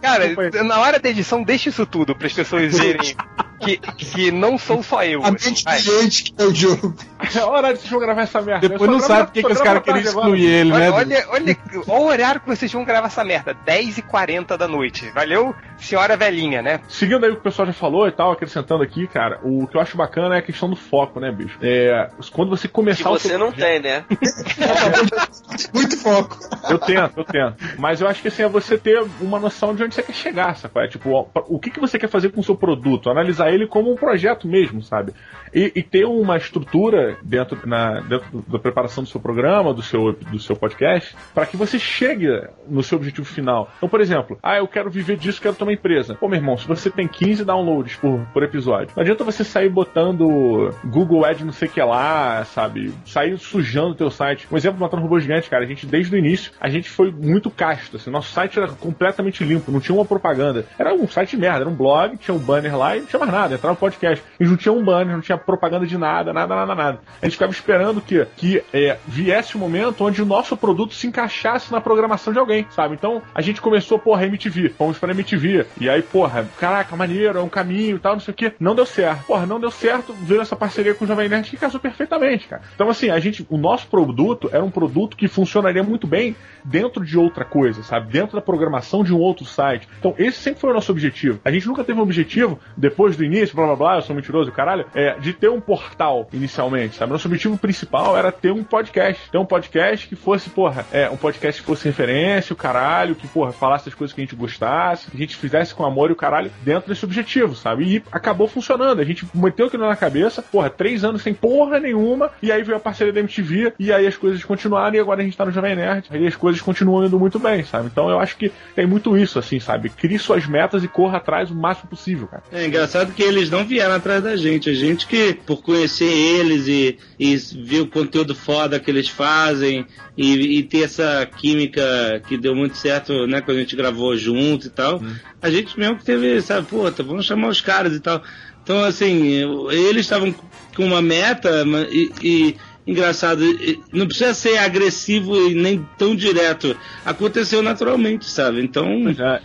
Cara, na hora da edição, deixa isso tudo para as pessoas verem que, que não sou só eu. A mente Vai. brilhante que é o jogo. É hora de gravar essa merda. Depois não sabe grava- por que que os caras queriam excluir ele, né? Olha, Dudu? olha, olha, olha o horário que vocês vão gravar essa merda. 10h40 da noite. Valeu, senhora velhinha, né? Seguindo aí o que o pessoal já falou e tal, acrescentando aqui, cara, o que eu acho bacana é a questão do foco, né, bicho? É, quando você Que começar o você seu não projeto- tem, né? *laughs* Muito foco. Eu tento, eu tento. Mas eu acho que assim, é você ter uma noção de onde você quer chegar? É tipo, o que, que você quer fazer com o seu produto? Analisar ele como um projeto mesmo, sabe? E, e ter uma estrutura dentro, na, dentro do- da preparação do seu programa, do seu, do seu podcast, para que você chegue no seu objetivo final. Então, por exemplo, ah, eu quero viver disso, quero ter uma empresa. Pô, meu irmão, se você tem 15 downloads por, por episódio, não adianta você sair botando Google Ad não sei o que lá, sabe? Sair sujando o teu site. Um exemplo, Matando Robô Gigante, cara, a gente, desde o início, a gente foi muito casto, assim, nosso site era completamente limpo, não tinha uma propaganda. Era um site merda, era um blog, tinha um banner lá e não tinha mais nada, entrava no podcast. E não tinha um banner, não tinha propaganda de nada, nada, nada, nada. A gente ficava esperando que, que é, viesse o momento onde o nosso produto se encaixasse na programação de alguém, sabe? Então, a gente começou, porra, MTV, fomos pra MTV. E aí, porra, caraca, maneiro, é um caminho e tal, não sei o que. Não deu certo. Porra, não deu certo, veio essa parceria com o Jovem Nerd que casou perfeitamente, cara. Então, assim, a gente, o nosso produto era um produto que funcionaria muito bem dentro de outra coisa, sabe? Dentro da programação de um outro site. Então, esse sempre foi o nosso objetivo. A gente nunca teve um objetivo, depois do início, blá blá blá, eu sou mentiroso, caralho, é, de ter um portal inicialmente, sabe? Nosso objetivo principal era ter um podcast. Ter um podcast que fosse, porra, é, um podcast que fosse referência, o caralho, que, porra, falasse as coisas que a gente gostasse, que a gente fizesse com amor e o caralho dentro desse objetivo, sabe? E acabou funcionando. A gente meteu aquilo na cabeça, porra, três anos sem porra nenhuma, e aí veio a parceria da MTV, e aí as coisas continuaram, e agora a gente tá no Jovem Nerd, e as coisas continuam indo muito bem, sabe? Então eu acho que tem muito isso, assim, sabe? Crie suas metas e corra atrás o máximo possível, cara. É engraçado que eles não vieram atrás da gente. A gente que, por conhecer eles e, e ver o conteúdo foda que eles fazem e, e ter essa química que deu muito certo, né, quando a gente gravou junto e tal, a gente mesmo que teve, sabe, pô, tá, vamos chamar os caras e tal. Então, assim, eles estavam com uma meta e, e engraçado, não precisa ser agressivo e nem tão direto. Aconteceu naturalmente, sabe? Então,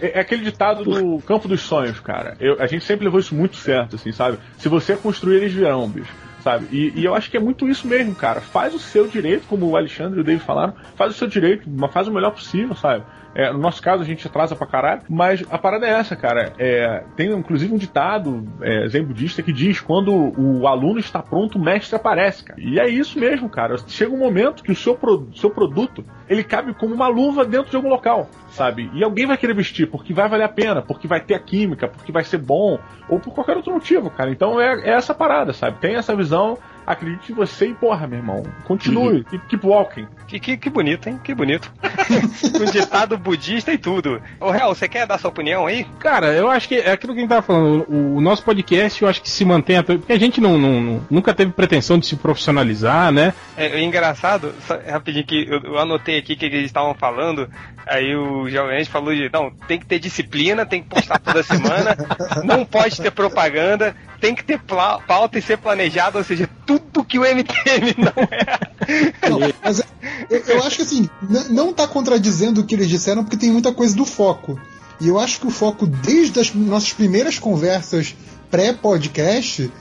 É, é aquele ditado do campo dos sonhos, cara. Eu- a gente sempre levou isso muito certo, assim, sabe? Se você construir, eles virão, bicho. Sabe? E, e eu acho que é muito isso mesmo, cara. Faz o seu direito, como o Alexandre e o David falaram, faz o seu direito, mas faz o melhor possível, sabe? É, no nosso caso, a gente atrasa pra caralho, mas a parada é essa, cara. É, tem inclusive um ditado é, zen budista que diz: quando o aluno está pronto, o mestre aparece, cara. E é isso mesmo, cara. Chega um momento que o seu, pro- seu produto ele cabe como uma luva dentro de algum local, sabe? E alguém vai querer vestir porque vai valer a pena, porque vai ter a química, porque vai ser bom, ou por qualquer outro motivo, cara. Então é, é essa parada, sabe? Tem essa visão, acredite em você e porra, meu irmão. Continue, keep, keep walking. Que, que, que bonito, hein? Que bonito. *laughs* um ditado budista e tudo. Ô, Real, você quer dar sua opinião aí? Cara, eu acho que é aquilo que a gente tava falando. O, o nosso podcast, eu acho que se mantém até. Porque a gente não, não- não- nunca teve pretensão de se profissionalizar, né? É, é engraçado, só, rapidinho que eu, eu anotei aqui que eles estavam falando, aí o Jovem falou de, não, tem que ter disciplina, tem que postar toda semana, não pode ter propaganda, tem que ter pauta e ser planejado, ou seja, tudo que o MTM não é. Não, mas eu, eu acho que assim, não tá contradizendo o que eles disseram, porque tem muita coisa do foco. E eu acho que o foco, desde as nossas primeiras conversas pré-podcast,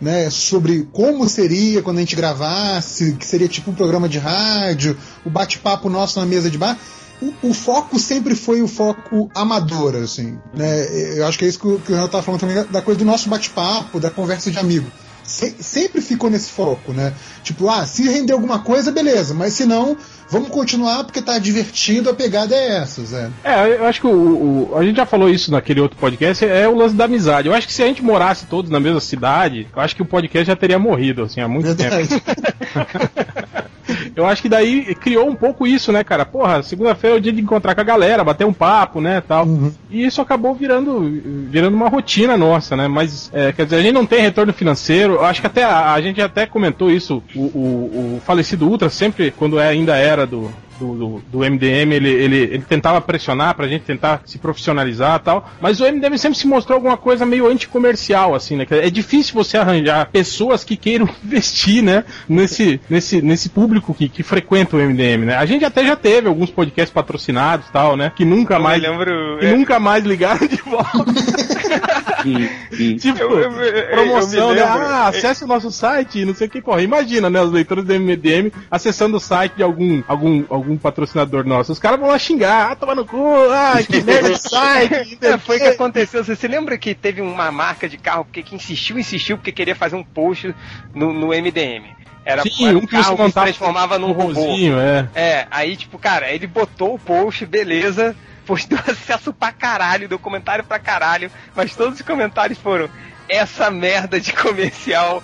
né, sobre como seria quando a gente gravasse, que seria tipo um programa de rádio, o bate-papo nosso na mesa de bar, o, o foco sempre foi o foco amador, assim. Né? Eu acho que é isso que o, que o Renato tava falando também, da coisa do nosso bate-papo, da conversa de amigo. se- sempre ficou nesse foco, né? Tipo, ah, se render alguma coisa, beleza, mas se não, vamos continuar porque tá divertido, a pegada é essa, Zé. É, eu acho que o, o- a gente já falou isso naquele outro podcast, é o lance da amizade. Eu acho que se a gente morasse todos na mesma cidade, eu acho que o podcast já teria morrido, assim, há muito tempo. *laughs* Eu acho que daí criou um pouco isso, né, cara? Porra, segunda-feira é o dia de encontrar com a galera, bater um papo, né, tal. E isso acabou virando, virando uma rotina nossa, né? Mas, é, quer dizer, a gente não tem retorno financeiro. Eu acho que até a, a gente até comentou isso. O, o- o falecido Ultra sempre, quando é- ainda era do do, do, do MDM, ele, ele, ele tentava pressionar pra gente tentar se profissionalizar e tal. Mas o MDM sempre se mostrou alguma coisa meio anticomercial, assim, né? É difícil você arranjar pessoas que queiram *laughs* investir, né? Nesse, nesse, nesse público que, que frequenta o MDM, né? A gente até já teve alguns podcasts patrocinados e tal, né? Que nunca Eu mais. me lembro. Que é, nunca mais ligaram de volta. *laughs* *laughs* tipo, Eu- eu- eu- promoção, né? Ah, acesse o nosso site, não sei o que, porra. Imagina, né? Os leitores do MDM acessando o site de algum, algum, algum patrocinador nosso. Os caras vão lá xingar, ah, toma no cu, ah, que merda *laughs* de site. É, foi o que aconteceu. Você se lembra que teve uma marca de carro porque que insistiu, insistiu, porque queria fazer um post no, no MDM. Era, Sim, era um que carro que se transformava num um robô. rosinho, é. É, aí, tipo, cara, ele botou o post, beleza, *laughs* pois deu acesso pra caralho, deu comentário pra caralho, mas todos os comentários foram. Essa merda de comercial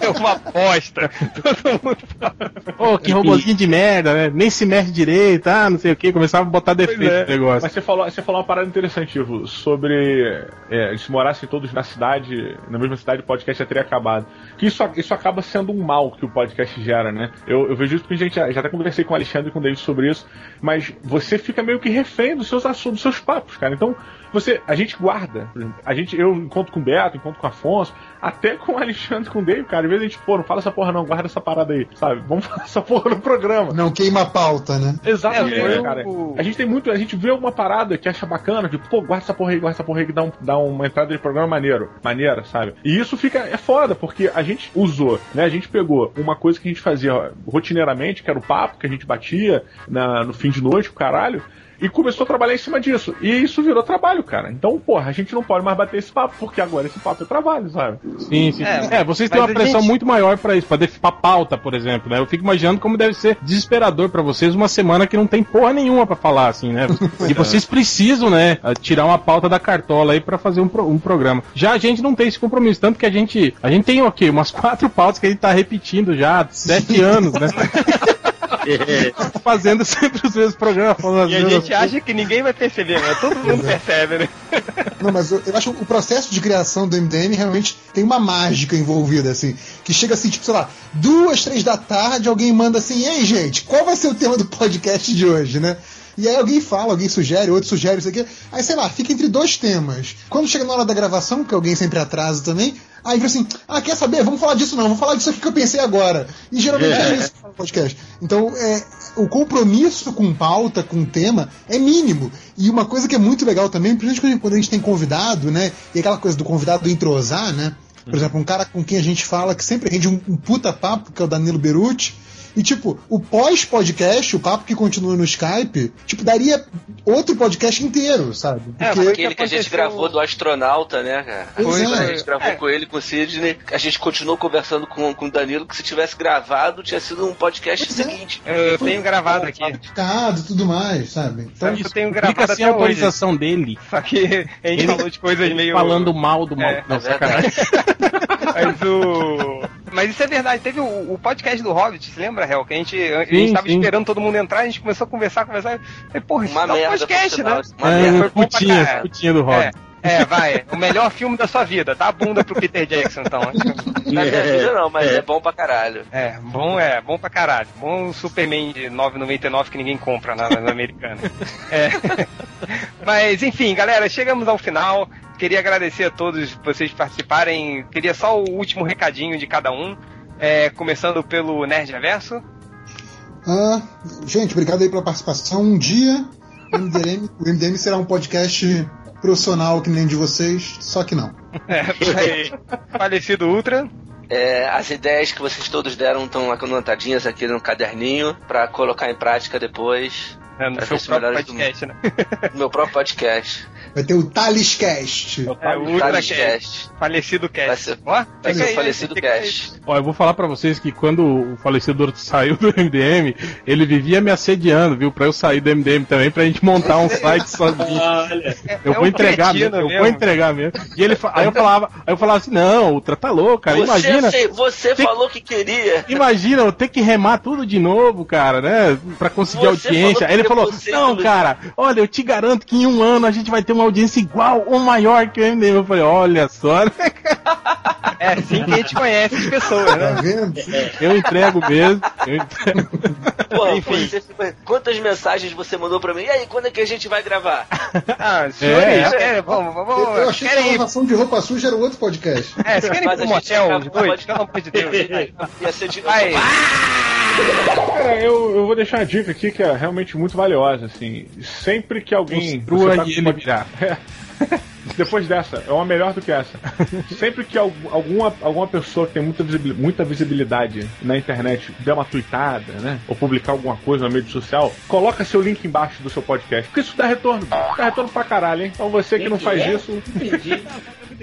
é uma bosta. *laughs* Todo mundo fala. Ô, que robozinho de merda, né? Nem se mexe direito, ah, não sei o que, começava a botar defeito é. no negócio. Mas você falou, você falou uma parada interessante, Ivo, sobre é, se morassem todos na cidade, na mesma cidade, o podcast já teria acabado. Que isso, isso acaba sendo um mal que o podcast gera, né? Eu, eu vejo isso porque a gente já, já até conversei com o Alexandre e com o David sobre isso, mas você fica meio que refém dos seus assuntos, dos seus papos, cara. Então, você, a gente guarda. por exemplo, A gente, eu encontro com o Beto, encontro com o Afonso, até com o Alexandre e com o David, cara. Às vezes a gente, pô, não fala essa porra não, guarda essa parada aí, sabe? Vamos *laughs* falar essa porra no programa. Não queima a pauta, né? Exatamente, É, foi cara. o- A gente tem muito, a gente vê alguma parada que acha bacana, tipo, pô, guarda essa porra aí, guarda essa porra aí que dá, um, dá uma entrada de programa maneiro, maneira, sabe? E isso fica, é foda, porque a gente usou, né? A gente pegou uma coisa que a gente fazia rotineiramente, que era o papo que a gente batia na, no fim de noite, o caralho. E começou a trabalhar em cima disso. E isso virou trabalho, cara. Então, porra, a gente não pode mais bater esse papo, porque agora esse papo é trabalho, sabe? Sim, sim. É, É, vocês têm uma a pressão gente- muito maior pra isso, pra, def- pra pauta, por exemplo, né? Eu fico imaginando como deve ser desesperador pra vocês uma semana que não tem porra nenhuma pra falar, assim, né? *laughs* E vocês precisam, né, tirar uma pauta da cartola aí pra fazer um, pro- um programa. Já a gente não tem esse compromisso, tanto que a gente, a gente tem, ok, umas quatro pautas que a gente tá repetindo já há sete *laughs* anos, né? *laughs* Fazendo sempre os mesmos programas, falando as E a mesmas gente acha que ninguém vai perceber, mas todo mundo percebe, né? Não, mas eu, eu acho que o processo de criação do MDM realmente tem uma mágica envolvida, assim. Que chega assim, tipo, sei lá, duas, três da tarde, alguém manda assim, ei, gente, qual vai ser o tema do podcast de hoje, né? E aí alguém fala, alguém sugere, outro sugere, isso aqui. Aí, sei lá, fica entre dois temas. Quando chega na hora da gravação, que alguém sempre atrasa também, aí vira assim, ah, quer saber? Vamos falar disso não, vamos falar disso aqui que eu pensei agora. E geralmente é, isso no podcast. Então, é, o compromisso com pauta, com tema, é mínimo. E uma coisa que é muito legal também, principalmente quando a gente tem convidado, né? E aquela coisa do convidado entrosar, né? Por exemplo, um cara com quem a gente fala que sempre rende um, um puta papo, que é o Danilo Beruti. E, tipo, o pós-podcast, o papo que continua no Skype, tipo, daria outro podcast inteiro, sabe? É, Porque Aquele que a gente aconteceu- gravou do astronauta, né, cara? Pois é. A gente gravou É. com ele, com o Sidney. A gente continuou conversando com, com o Danilo, que se tivesse gravado, tinha sido um podcast Pois é. seguinte. Eu tenho gravado aqui. Ficado e tudo mais, sabe? Então, Eu tenho Fica gravado sem até hoje. autorização dele. Só que a gente falou de coisas meio. Falando mal do mal. É, não, é sacanagem. *laughs* Mas o. Mas isso é verdade. Teve o, o podcast do Hobbit, se lembra, Hel? Que a gente, a gente Sim, tava sim. esperando todo mundo entrar, a gente começou a conversar, conversar. E, porra, isso Uma dá um podcast, né? uma É, merda. Foi bom pra putinha, caralho. putinha do Robin. É, é, vai. O melhor filme da sua vida. Dá a bunda pro Peter Jackson, então. Na minha vida não, mas é. bom pra caralho. É, bom é, bom pra caralho. Bom Superman de 9,99 que ninguém compra na, na americana. É. *laughs* Mas enfim, galera, chegamos ao final. Queria agradecer a todos vocês participarem. Queria só o último recadinho de cada um. É, começando pelo Nerd Reverso. Ah, gente, obrigado aí pela participação. Um dia o MDM, o MDM será um podcast profissional que nem de vocês, só que não. É, *laughs* falecido Ultra. É, as ideias que vocês todos deram estão anotadinhas aqui no caderninho pra colocar em prática depois É, no seu próprio podcast, né? no meu próprio podcast. Vai ter o Taliscast. É, o Thales Ultracast. Cast. Falecido Vai cast. ser, Ó, vai ser o falecido cast. Ó, eu vou falar pra vocês que quando o falecedor *laughs* saiu do MDM, ele vivia me assediando, viu? Pra eu sair do MDM também, pra gente montar um site *laughs* sozinho. Olha. Eu É vou um entregar mesmo, eu vou entregar mesmo. E ele, aí eu falava, aí eu falava assim, não, Ultra tá louco, cara. Você, Imagina, sei- você Tem- falou que queria. imagina eu ter que remar tudo de novo, cara, né? Pra conseguir Você audiência. falou Aí ele falou, não, cara, olha, eu te garanto que em um ano a gente vai ter uma audiência igual ou maior que o MDM. Eu falei, olha só, né? *laughs* É assim que a gente conhece as pessoas, Tá né? vendo? Eu entrego mesmo, eu entrego. Porra, Enfim. quantas mensagens você mandou pra mim? E aí, quando é que a gente vai gravar? Ah, senhores, É. querem, vamos, Eu, vamos, eu achei que querem a ir, lavação de roupa suja era outro podcast. é, vocês querem ir pro a motel, pode- Pelo amor de Deus. Ia ser de... Vai. Cara, eu, eu vou deixar uma dica aqui que é realmente muito valiosa, assim. Sempre que alguém. Construa tá e ele uma-. *laughs* É. *laughs* Depois dessa, é uma melhor do que essa. Sempre que al- alguma, alguma pessoa que tem muita, visibili- muita visibilidade na internet der uma tweetada, né? Ou publicar alguma coisa na mídia social, coloca seu link embaixo do seu podcast. Porque isso dá retorno. Dá retorno pra caralho, hein? Então você que não faz isso,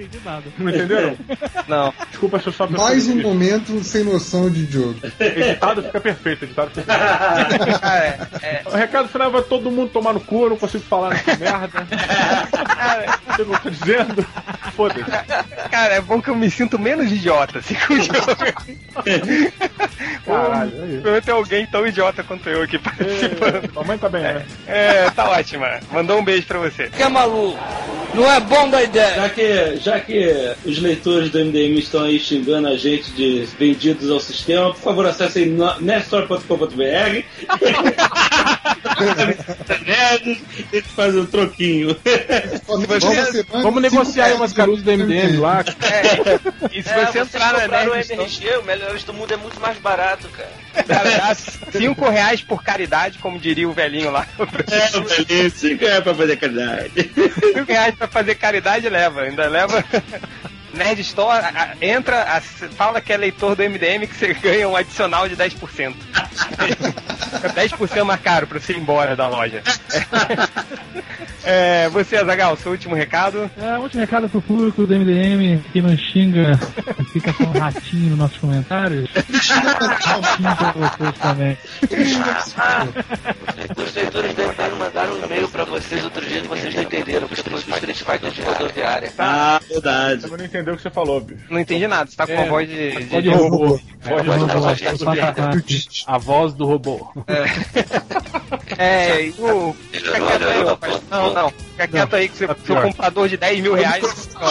Entendi. Não entendi nada. não entenderam? *laughs* Não. Desculpa se eu pessoa Mais um momento sem noção de jogo. *laughs* Editado fica perfeito, editado fica perfeito. Cara, *laughs* é, O recado final vai todo mundo tomar no cu, eu não consigo falar nessa merda. Não sei o que eu tô dizendo. Foda-se. cara, é bom que eu me sinto menos idiota assim com o jogo. *laughs* Caralho, é menos tem alguém tão idiota quanto eu aqui participando. É, Tua mãe tá bem, né? É, tá ótima. Mandou um beijo pra você. Que é maluco? Não é bom da ideia. Já que, já que os leitores do MDM estão aí xingando a gente de vendidos ao sistema, por favor, acessem no- *laughs* a gente faz um troquinho. Vamos, Vamos negociar aí umas caruzas do MDM lá. É, e se É, você entrar na compraram o Nerd Store, MRG, o Melhores do Mundo é muito mais barato, cara. cara, dá 5 reais por caridade, como diria o velhinho lá. É, eu falei, cinco é pra fazer caridade. 5 reais pra fazer caridade leva, ainda leva. Nerd Store, a- a- entra, a- fala que é leitor do MDM que você *laughs* ganha um adicional de 10%. Fica 10% mais caro pra você ir embora da loja. *laughs* É, você, Azagal, seu último recado. É, último recado pro público do MDM que não xinga, fica com um ratinho nos nossos comentários. Xinga pra vocês também. Os leitores do MDM mandaram um e-mail pra vocês outro dia que vocês não entenderam, que trouxe o Street Fighter de rodoviária. Ah, verdade. Eu não entendeu o que você falou, bicho. Não entendi nada, você tá com É, a voz de. de- Pode robô. Pode A voz do robô. É, *laughs* e o. Fica quieto aí, rapaz. Não, não. Fica quieto aí que seu, seu computador de 10 mil reais.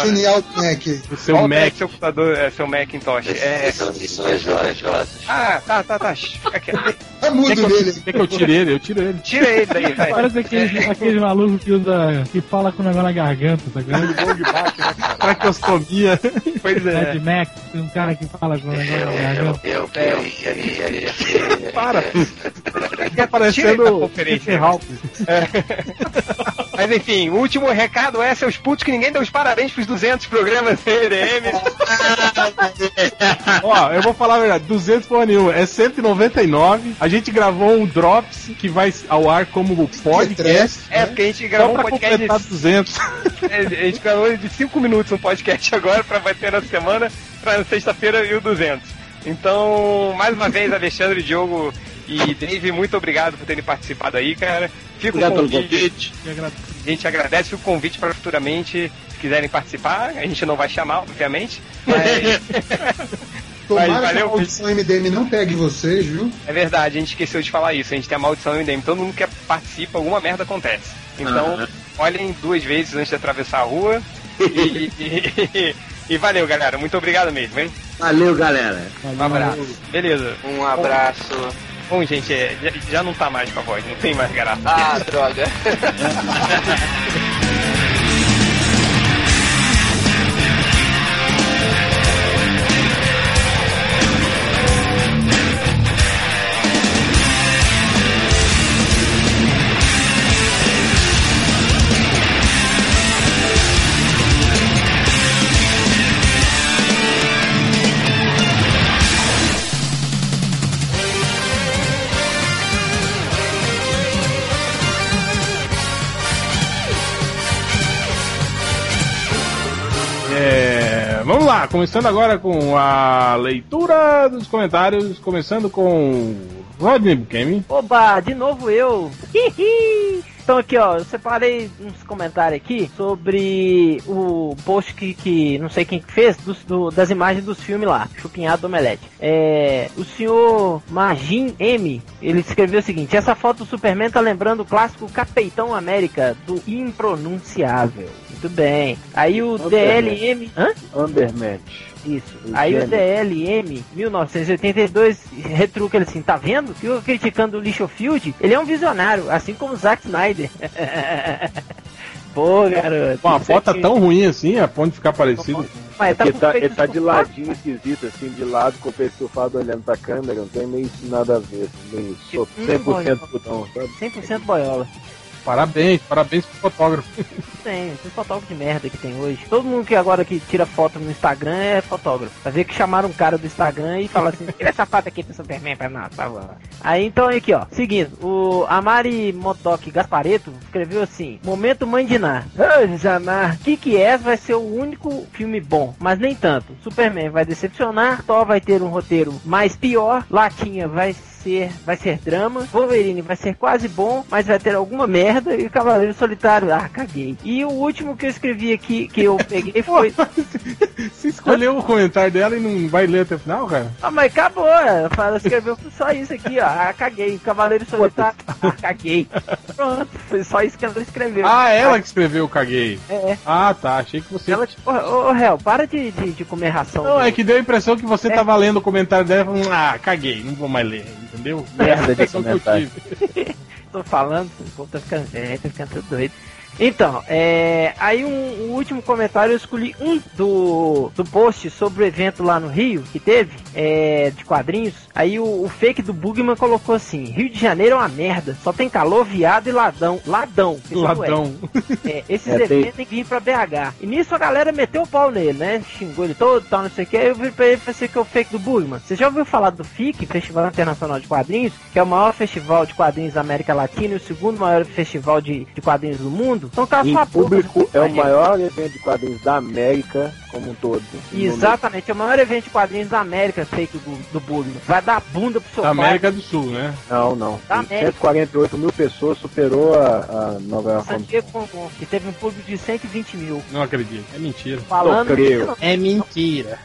Genial Mac. O seu Qual é Mac. seu computador, é, seu Macintosh? É. São lições jogosas. Ah, tá, tá, tá. Fica quieto. Tá mudo que, eu, nele. quer que eu tire ele? Eu tiro ele. Tira ele daí, vai. Parece aquele, aquele maluco que usa. que fala com o negócio na garganta, tá ligado? Traqueostomia. *laughs* Pois Mad é. Max, tem um cara que fala com o negócio garganta. Eu queria. Para. *laughs* Fica parecendo. Stephen Hawking. Mas enfim, o último recado é, seus putos, que ninguém deu os parabéns pros 200 programas EDM. *laughs* Ó, eu vou falar a verdade, 200 porra nenhuma, é 199. A gente gravou um Drops que vai ao ar como podcast. É, porque a gente gravou um podcast completar de 200. *laughs* É, A gente gravou de 5 minutos um podcast agora pra bater na semana, pra sexta-feira e o 200. Então, mais uma vez, Alexandre, Diogo e Dave, muito obrigado por terem participado aí, cara. Fica Obrigado o pelo convite. A gente agradece o convite para futuramente, se quiserem participar. A gente não vai chamar, obviamente, mas *laughs* Tomara Mas que a valeu, maldição MDM não pegue vocês, viu? é verdade, a gente esqueceu de falar isso. A gente tem a maldição MDM. Todo mundo que participa, alguma merda acontece. Então, olhem duas vezes antes de atravessar a rua. e, e- e valeu, galera. Muito obrigado mesmo, hein? Valeu, galera. Um abraço. Beleza. Um abraço. Bom, gente, é, já, já não tá mais com a voz, não tem mais graça. Ah, droga. *laughs* começando agora com a leitura dos comentários, começando com Rodney Bukemi. Oba, de novo eu. Hihi. Então aqui, ó, eu separei uns comentários aqui sobre o post que, que não sei quem que fez dos- do- das imagens dos filmes lá, Chupinhado do Omelete. É, o senhor Magin M, ele escreveu o seguinte, essa foto do Superman tá lembrando o clássico Capitão América, do impronunciável. Muito bem. Aí o DLM... Hã? Undermatch. Isso. O Aí o. DLM 1982 retruca ele assim, tá vendo? Fica criticando o Lichofield, ele é um visionário, assim como o Zack Snyder. *laughs* Pô, garoto. Com a isso foto aqui- tão ruim assim, a ponto de ficar parecido. Mas tá Porque com tá, ele tá de ladinho esquisito, assim, de lado, com o peito estufado olhando pra câmera, não tem meio nada a ver, meio so- Hum, 100% putão, sabe? 100% boiola. Parabéns, parabéns pro fotógrafo. *laughs* Tem, esses fotógrafos de merda que tem hoje. Todo mundo que agora que tira foto no Instagram é fotógrafo. Pra ver que chamaram um cara do Instagram e falaram assim, tira essa foto aqui pro Superman pra nós, por favor. Aí então aqui ó, seguindo, o Amari Modoc Gaspareto escreveu assim, momento mãe de Ná. Ô, Janá, que que é? Vai ser o único filme bom, mas nem tanto. Superman vai decepcionar, Thor vai ter um roteiro mais pior, Latinha vai ser, vai ser drama, Wolverine vai ser quase bom, mas vai ter alguma merda, e o Cavaleiro Solitário, ah, caguei. E o último que eu escrevi aqui, que eu peguei foi. *laughs* Você escolheu o comentário dela e não vai ler até o final, cara? Ah, mas acabou, ela escreveu só isso aqui, ó. Ah, caguei. Cavaleiro Solitário, ah, caguei. Pronto, foi só isso que ela escreveu. Ah, ela que escreveu o caguei. É. Ah, tá. Achei que você. Ela, tipo, ô, ô, réu, para de, de, de comer ração. Não, do- é que deu a impressão que você É. tava lendo o comentário dela e falando, ah, caguei, não vou mais ler, entendeu? Merda de é comentário. *laughs* Tô falando, o povo tá ficando velho, tá ficando tudo doido. Então, é, aí um, um último comentário, eu escolhi um do, do post sobre o evento lá no Rio, que teve, é, de quadrinhos. Aí o, o fake do Bugman colocou assim, Rio de Janeiro é uma merda, só tem calor, viado e ladão. Ladão. É. Ladão. É, *laughs* esses É, tem- eventos têm que vir pra BH. E nisso a galera meteu o pau nele, né? Xingou ele todo e tal, não sei o que. Aí eu vi pra ele e pensei que é o fake do Bugman. Você já ouviu falar do FIC, Festival Internacional de Quadrinhos? Que é o maior festival de quadrinhos da América Latina e o segundo maior festival de, de quadrinhos do mundo? Então tá Em público é o maior evento de quadrinhos da América como um todo. Exatamente, é o maior evento de quadrinhos da América feito do, do Bugman. Vai dar bunda pro seu Da pai. América do Sul, né? Não, não. Da Tem América. 148 mil pessoas, superou a, a Nova York. San Diego Comic Con, que teve um público de 120 mil. Não acredito. É mentira. Falando Não creio. É mentira.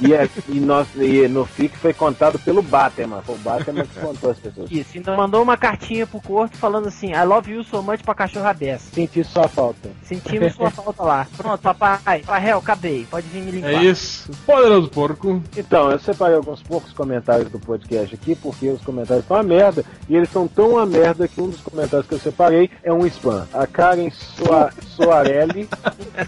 E, é, e, nós, e no FIC foi contado pelo Batman. Foi o Batman que contou as pessoas. Isso, ainda mandou uma cartinha pro Corto falando assim, I love you so much pra cachorro abessa. Senti sua falta. Sentimos sua falta lá. Pronto, papai. Farrell, acabei. Pode vir me limpar. É isso. Poderoso porco. Então, eu separei alguns poucos comentários do podcast aqui, porque os comentários estão uma merda, e eles são tão uma merda que um dos comentários que eu separei é um spam. A Karen Soa Soarelli,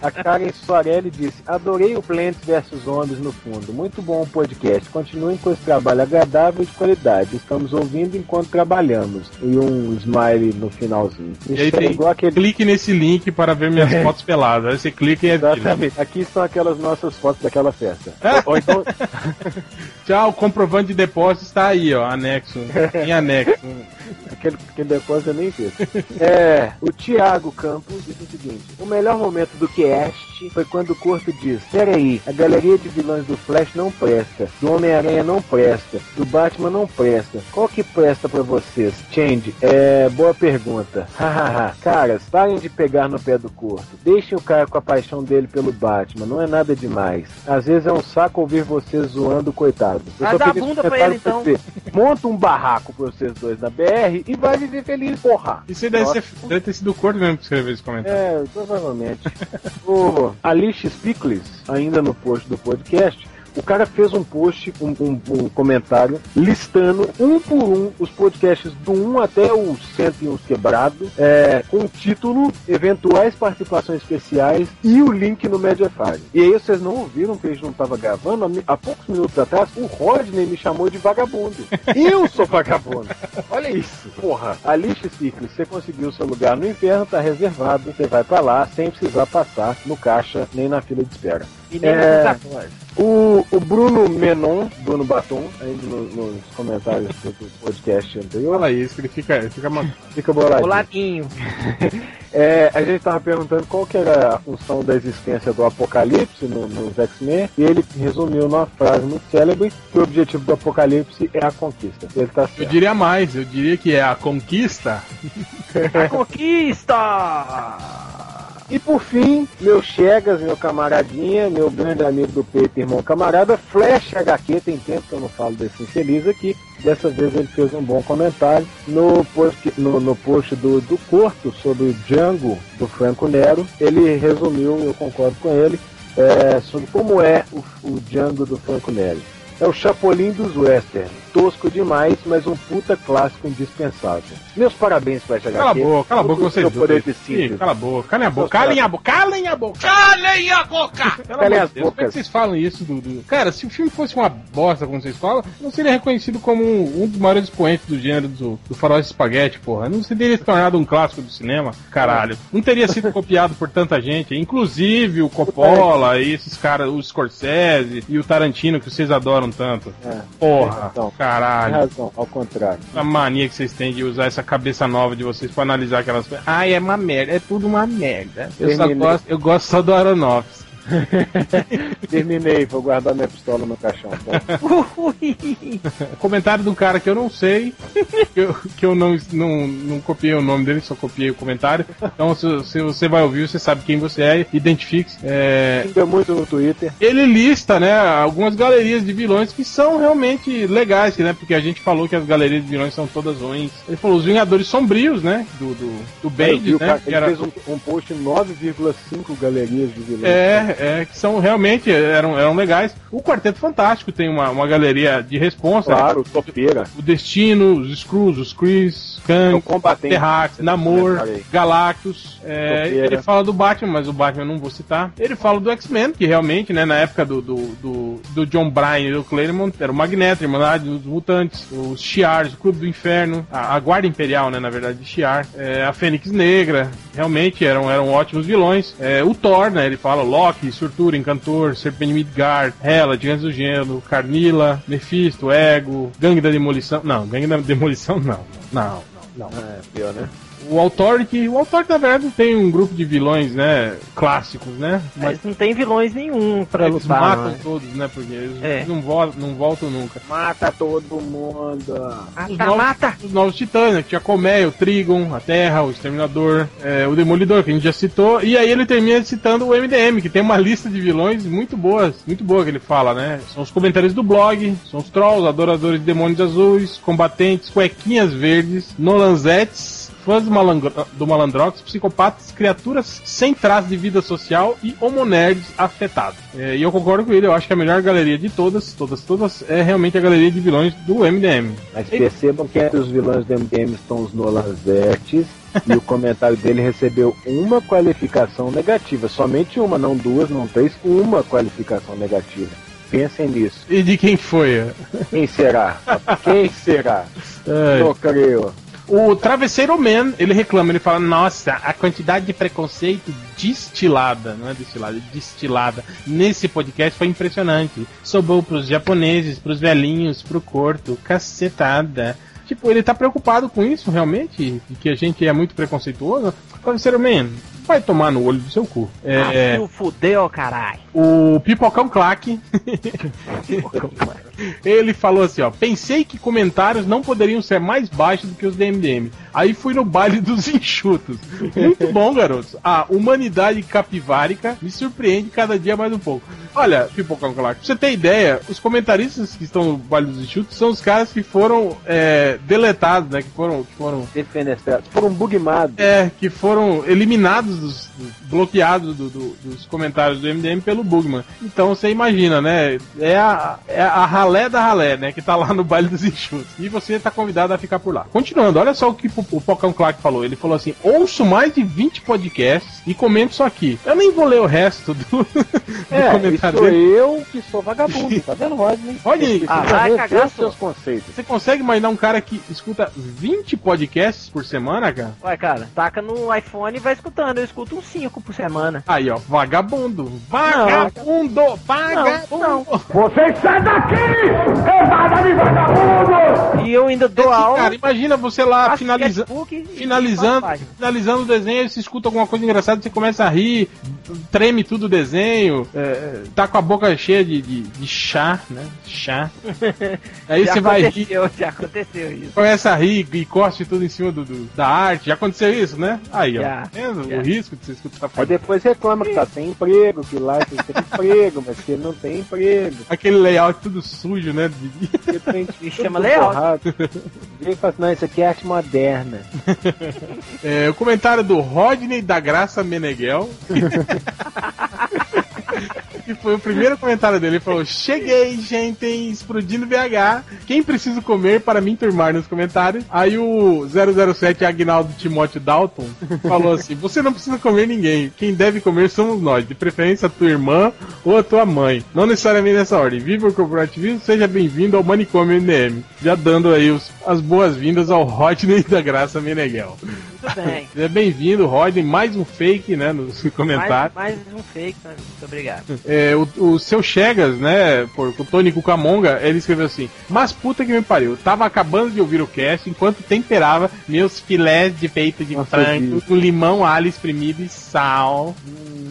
a Karen Soarelli disse, adorei o Plants vs Zombies no fundo, muito bom o podcast, continuem com esse trabalho agradável e de qualidade, estamos ouvindo enquanto trabalhamos. E um smile no finalzinho. E Isso aí é tem igual aquele... clique nesse link para ver minhas *laughs* fotos peladas. Aí você clica e é. Exatamente. Aqui estão aquelas nossas fotos daquela festa. É? Ou então, *laughs* Tchau, o comprovante de depósito está aí, ó. Anexo. Em anexo. Aquele, aquele depósito eu nem fiz. É, o Thiago Campos disse o seguinte: o melhor momento do cast foi quando o Corto diz: Peraí, a galeria de vilões do Flash não presta, do Homem-Aranha não presta, do Batman não presta. Qual que presta pra vocês? Change, é. Boa pergunta. *laughs* Hahaha. Caras, parem de pegar no pé do Corto. Deixem o cara com a paixão dele pelo Batman, não é nada demais. Às vezes é um saco ouvir vocês zoando o coitado. Eu dar queria bunda pra ele, então. você. Monta um barraco pra vocês dois na BR e vai viver feliz, porra. Isso deve, ser, deve ter sido o corpo mesmo que escreveu esse comentário. É, provavelmente. *laughs* o Alice Spickles, ainda no post do podcast, o cara fez um post, um, um- um comentário, listando um por um os podcasts do 1 até o 101 quebrado, é, com o título, eventuais participações especiais e o link no Mediafire. E aí vocês não ouviram que a gente não estava gravando? Há poucos minutos atrás, o Rodney me chamou de vagabundo. Eu sou vagabundo. Olha isso. Porra, Alice Spickles, você conseguiu seu lugar no inferno, tá reservado. Você vai pra lá sem precisar passar no caixa nem na fila de espera. É. O, o Bruno Menon, Bruno Batom, ainda no- nos comentários do, do podcast anterior, Fala isso, que ele fica, ele fica fica boladinho. Boladinho. *laughs* É, a gente tava perguntando qual que era a função da existência do Apocalipse no- nos X-Men, e ele resumiu numa frase muito célebre que o objetivo do Apocalipse é a conquista. Ele tá Eu diria mais, eu diria que é a conquista. A conquista! *laughs* E por fim, meu Chegas, meu camaradinha, meu grande amigo do peito, irmão camarada, Flash HQ, tem tempo que eu não falo desse infeliz aqui. Dessa vez ele fez um bom comentário no post, no, no post do, do Corto sobre o Django do Franco Nero. Ele resumiu, eu concordo com ele, é, sobre como é o, o Django do Franco Nero. É o Chapolin dos Western. Tosco demais, mas um puta clássico indispensável. Meus parabéns, Flash HQ. Cala a boca, cala a boca vocês dois. de. Ih, Cala a boca, calem a boca, calem a boca, calem a boca. Calem a boca! Pelo Calem amor as de Deus, como é que bocas. vocês falam isso, Dudu? Cara, se o filme fosse uma bosta, como vocês falam, não seria reconhecido como um, um dos maiores expoentes do gênero do, do faroeste espaguete, porra. Não teria se tornado um clássico do cinema, caralho. Não teria sido copiado por tanta gente, inclusive o Coppola e esses caras, o Scorsese e o Tarantino, que vocês adoram tanto. É, Porra, Então, tem caralho. razão, ao contrário. A mania que vocês têm de usar essa cabeça nova de vocês pra analisar aquelas coisas. Ai, é uma merda, é tudo uma merda. Eu só gosto, eu gosto só do Aronofsky. *laughs* Terminei, vou guardar minha pistola no caixão. Então. Comentário de um cara que eu não sei, que eu, que eu não, não, não copiei o nome dele, só copiei o comentário. Então, se, se você vai ouvir, você sabe quem você é, identifique-se. É, Ainda muito no Twitter. ele lista, né, algumas galerias de vilões que são realmente legais, né? Porque a gente falou que as galerias de vilões são todas ruins. Ele falou os Vingadores Sombrios, né? Do, do, do eu Bendis, né? cara- ele era- fez um, um post 9,5 galerias de vilões. É, é, que são realmente eram, eram legais. O Quarteto Fantástico tem uma, uma galeria de responsa. Claro, topeira. O Destino, os Screws, os Chris, Kang, combatente. Terrax, Namor, Comentarei. Galactus. É, ele fala do Batman, mas o Batman eu não vou citar. Ele fala do X-Men, que realmente, né, na época do, do, do, do John Bryan e do Claremont, era o Magneto, Irmandade dos Mutantes, os Shi'ars, o Clube do Inferno, a, a Guarda Imperial, né, na verdade, de Shi'ar, é, a Fênix Negra, realmente eram, eram ótimos vilões. É, o Thor, né, ele fala Loki, Surtura, Encantor, Serpente Midgard, Hela, Gigantes do Gelo, Carnila, Mephisto, Ego, Gangue da Demolição. Não, Gangue da Demolição não. Não, não, não. É, pior, né? O Authority, o Authority na verdade tem um grupo de vilões, né, clássicos, né? Mas não tem vilões nenhum pra eles lutar. matam não é? todos, né? Porque eles É. não, vo não voltam nunca. Mata todo mundo. Os Mata, novos, mata! os novos titãs, né? que tinha Comé, o Trigon, a Terra, o Exterminador, é, o Demolidor, que a gente já citou. E aí ele termina citando o MDM, que tem uma lista de vilões muito boas, muito boa que ele fala, né? São os comentários do blog, são os trolls, adoradores de demônios azuis, combatentes, cuequinhas verdes, nolanzetes, fãs do, malandro, do malandrox, psicopatas, criaturas sem traço de vida social e homonerds afetados. É, e eu concordo com ele, eu acho que a melhor galeria de todas, todas, todas, é realmente a galeria de vilões do MDM. Mas percebam que entre os vilões do MDM estão os Nolanzetes. e o comentário dele recebeu uma qualificação negativa. Somente uma, não duas, não três. Uma qualificação negativa. Pensem nisso. E de quem foi? Quem será? Quem será? É. Não creio. O Travesseiro Man, ele reclama, ele fala, nossa, a quantidade de preconceito destilada, não é destilada, destilada, nesse podcast foi impressionante. Sobrou pros japoneses, pros velhinhos, pro corto, cacetada. Tipo, ele tá preocupado com isso, realmente, de que a gente é muito preconceituoso. Travesseiro Man, vai tomar no olho do seu cu. É, Ah, fudeu, caralho. o Pipocão Claque. *laughs* Ele falou assim, ó. Pensei que comentários não poderiam ser mais baixos do que os do MDM. Aí fui no baile dos enxutos. Muito *laughs* bom, garotos. A humanidade capivárica me surpreende cada dia mais um pouco. Olha, Pipocão Claque, pra você ter ideia, os comentaristas que estão no baile dos enxutos são os caras que foram é, deletados, né? Que foram. Que foram Defenestrados. Foram bugmados. é, que foram eliminados, dos, dos- bloqueados do- do- dos comentários do MDM pelo Bugman. Então você imagina, né? É a, é a ralé da ralé, né? Que tá lá no baile dos enxutos. E você tá convidado a ficar por lá. Continuando, olha só o que o, o Pocão Clark falou. Ele falou assim: ouço mais de 20 podcasts e comento isso aqui. Eu nem vou ler o resto do, *laughs* do É, comentário sou eu que sou vagabundo, tá vendo, Rodney? *laughs* Olha aí. Ah, vai cagar, os seus conceitos. Você consegue imaginar um cara que escuta 20 podcasts por semana, cara? Vai, cara, taca no iPhone e vai escutando. Escuto uns 5 por semana. Aí, ó, vagabundo. Vagabundo! Vagabundo! Você sai daqui! Levada de vagabundo! E eu ainda dou aula. Cara, imagina você lá finaliza, finalizando, finalizando o desenho, aí você escuta alguma coisa engraçada, você começa a rir, treme tudo o desenho, é, tá com a boca cheia de, de, de chá, né? Chá. *laughs* Aí já você vai rir, Já aconteceu isso. começa a rir e cospe tudo em cima do, do- da arte. Já aconteceu isso, né? Aí, ó. Já, Tá vendo já. Risco de você escutar Aí depois reclama que tá sem emprego, que lá você tem emprego, mas que não tem emprego. Aquele layout tudo sujo, né? De- Que chama layout. ele fala assim, não, isso aqui é arte moderna. É, o comentário do Rodney da Graça Meneghel. *laughs* que foi o primeiro comentário dele. Ele falou: Cheguei, gente, explodindo BH. Quem precisa comer para me enturmar nos comentários? Aí o 007 Agnaldo Timóteo Dalton falou assim: Você não precisa comer ninguém. Quem deve comer somos nós, de preferência a tua irmã ou a tua mãe. Não necessariamente nessa ordem. Viva o corporativismo, seja bem-vindo ao Manicômio MDM. Já dando aí os- as boas-vindas ao Rodney da Graça Meneghel. Tudo bem. Seja *laughs* bem-vindo, Rodney. Mais um fake, né, nos Mais, comentários. mais um fake, né? muito obrigado. É, o, o seu Chegas, né, por, o Tony Cucamonga, ele escreveu assim: Mas puta que me pariu, tava acabando de ouvir o cast enquanto temperava meus filés de peito de Nossa, frango com limão, alho espremido e sal.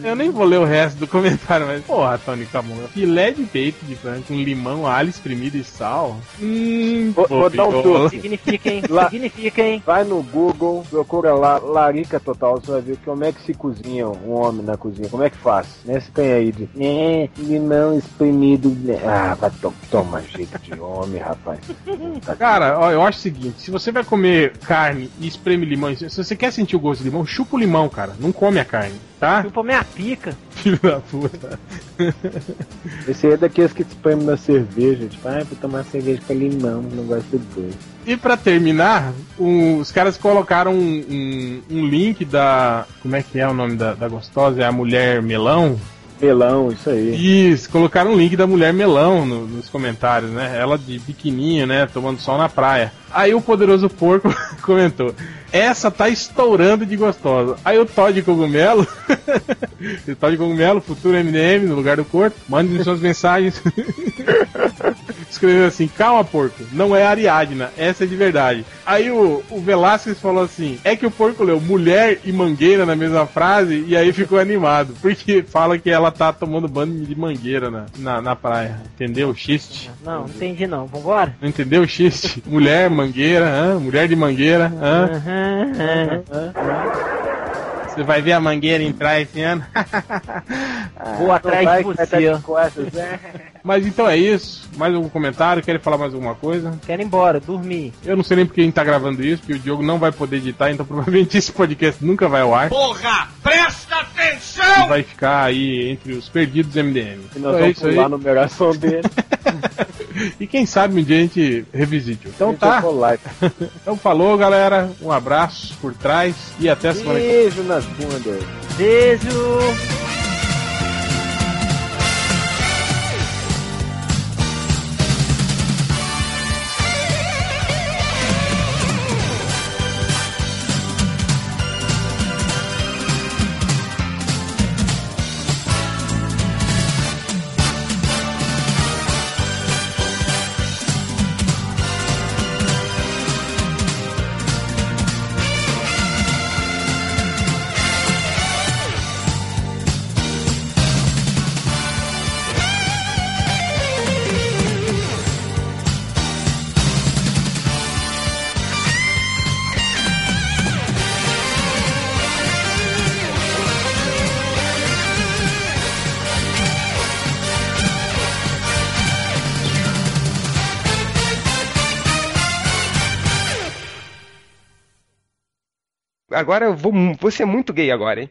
Eu nem vou ler o resto do comentário, mas porra, Tony Cucamonga, filé de peito de frango com limão, alho espremido e sal. Hum, Vou- vou dar um toque. Significa, hein? *laughs* Lá- Significa, hein? Vai no Google, procura lá, larica total, você vai ver como é que se cozinha um homem na cozinha, como é que faz. Né? Você tem aí de é, limão espremido. né? Ah, vai to tomar jeito de homem, rapaz. Que- Cara, ó, eu acho o seguinte: se você vai comer carne e espreme limão, se você quer sentir o gosto de limão, chupa o limão, cara. Não come a carne, tá? Chupa minha pica. Filho da puta. *laughs* Esse aí é daqueles que espreme na cerveja, tipo, ah, vou tomar cerveja com limão, não gosto de doce. E pra terminar, um- os caras colocaram um, um- um link da. Como é que é o nome da, da gostosa? É a Mulher Melão? Melão, isso aí. Isso, colocaram um link da Mulher Melão no- nos comentários, né? Ela de biquininho, né? Tomando sol na praia. Aí o poderoso porco *laughs* comentou: Essa tá estourando de gostosa. Aí o Todd Cogumelo, o *laughs* Todd Cogumelo, futuro MDM, no lugar do corpo, mande suas mensagens. *laughs* Escreveu assim: Calma, porco, não é Ariadna, essa é de verdade. Aí o, o Velasquez falou assim: É que o porco leu mulher e mangueira na mesma frase, e aí ficou animado, porque fala que ela tá tomando banho de mangueira na, na, na praia. Entendeu? Xiste. Não, não entendi não. Vambora? Não entendeu o xiste? Mulher, mangueira, hã? mulher de mangueira. Hã? Aham, aham. Você vai ver a mangueira entrar esse ano? *laughs* Vou atrás vai de tá você. costas, né? *laughs* Mas então é isso. Mais algum comentário? Querem falar mais alguma coisa? Quero ir embora, dormir. Eu não sei nem porque a gente tá gravando isso, porque o Diogo não vai poder editar, então *laughs* provavelmente esse podcast nunca vai ao ar. Porra, presta E atenção! vai ficar aí entre os perdidos MDM. E nós Então é vamos aí. pular a numeração dele. E quem sabe um dia a gente revisite. Então Gente, tá. Então falou, galera. Um abraço por trás e até a semana que vem. Beijo nas bundas. Beijo! Agora eu vou, vou ser muito gay agora, hein?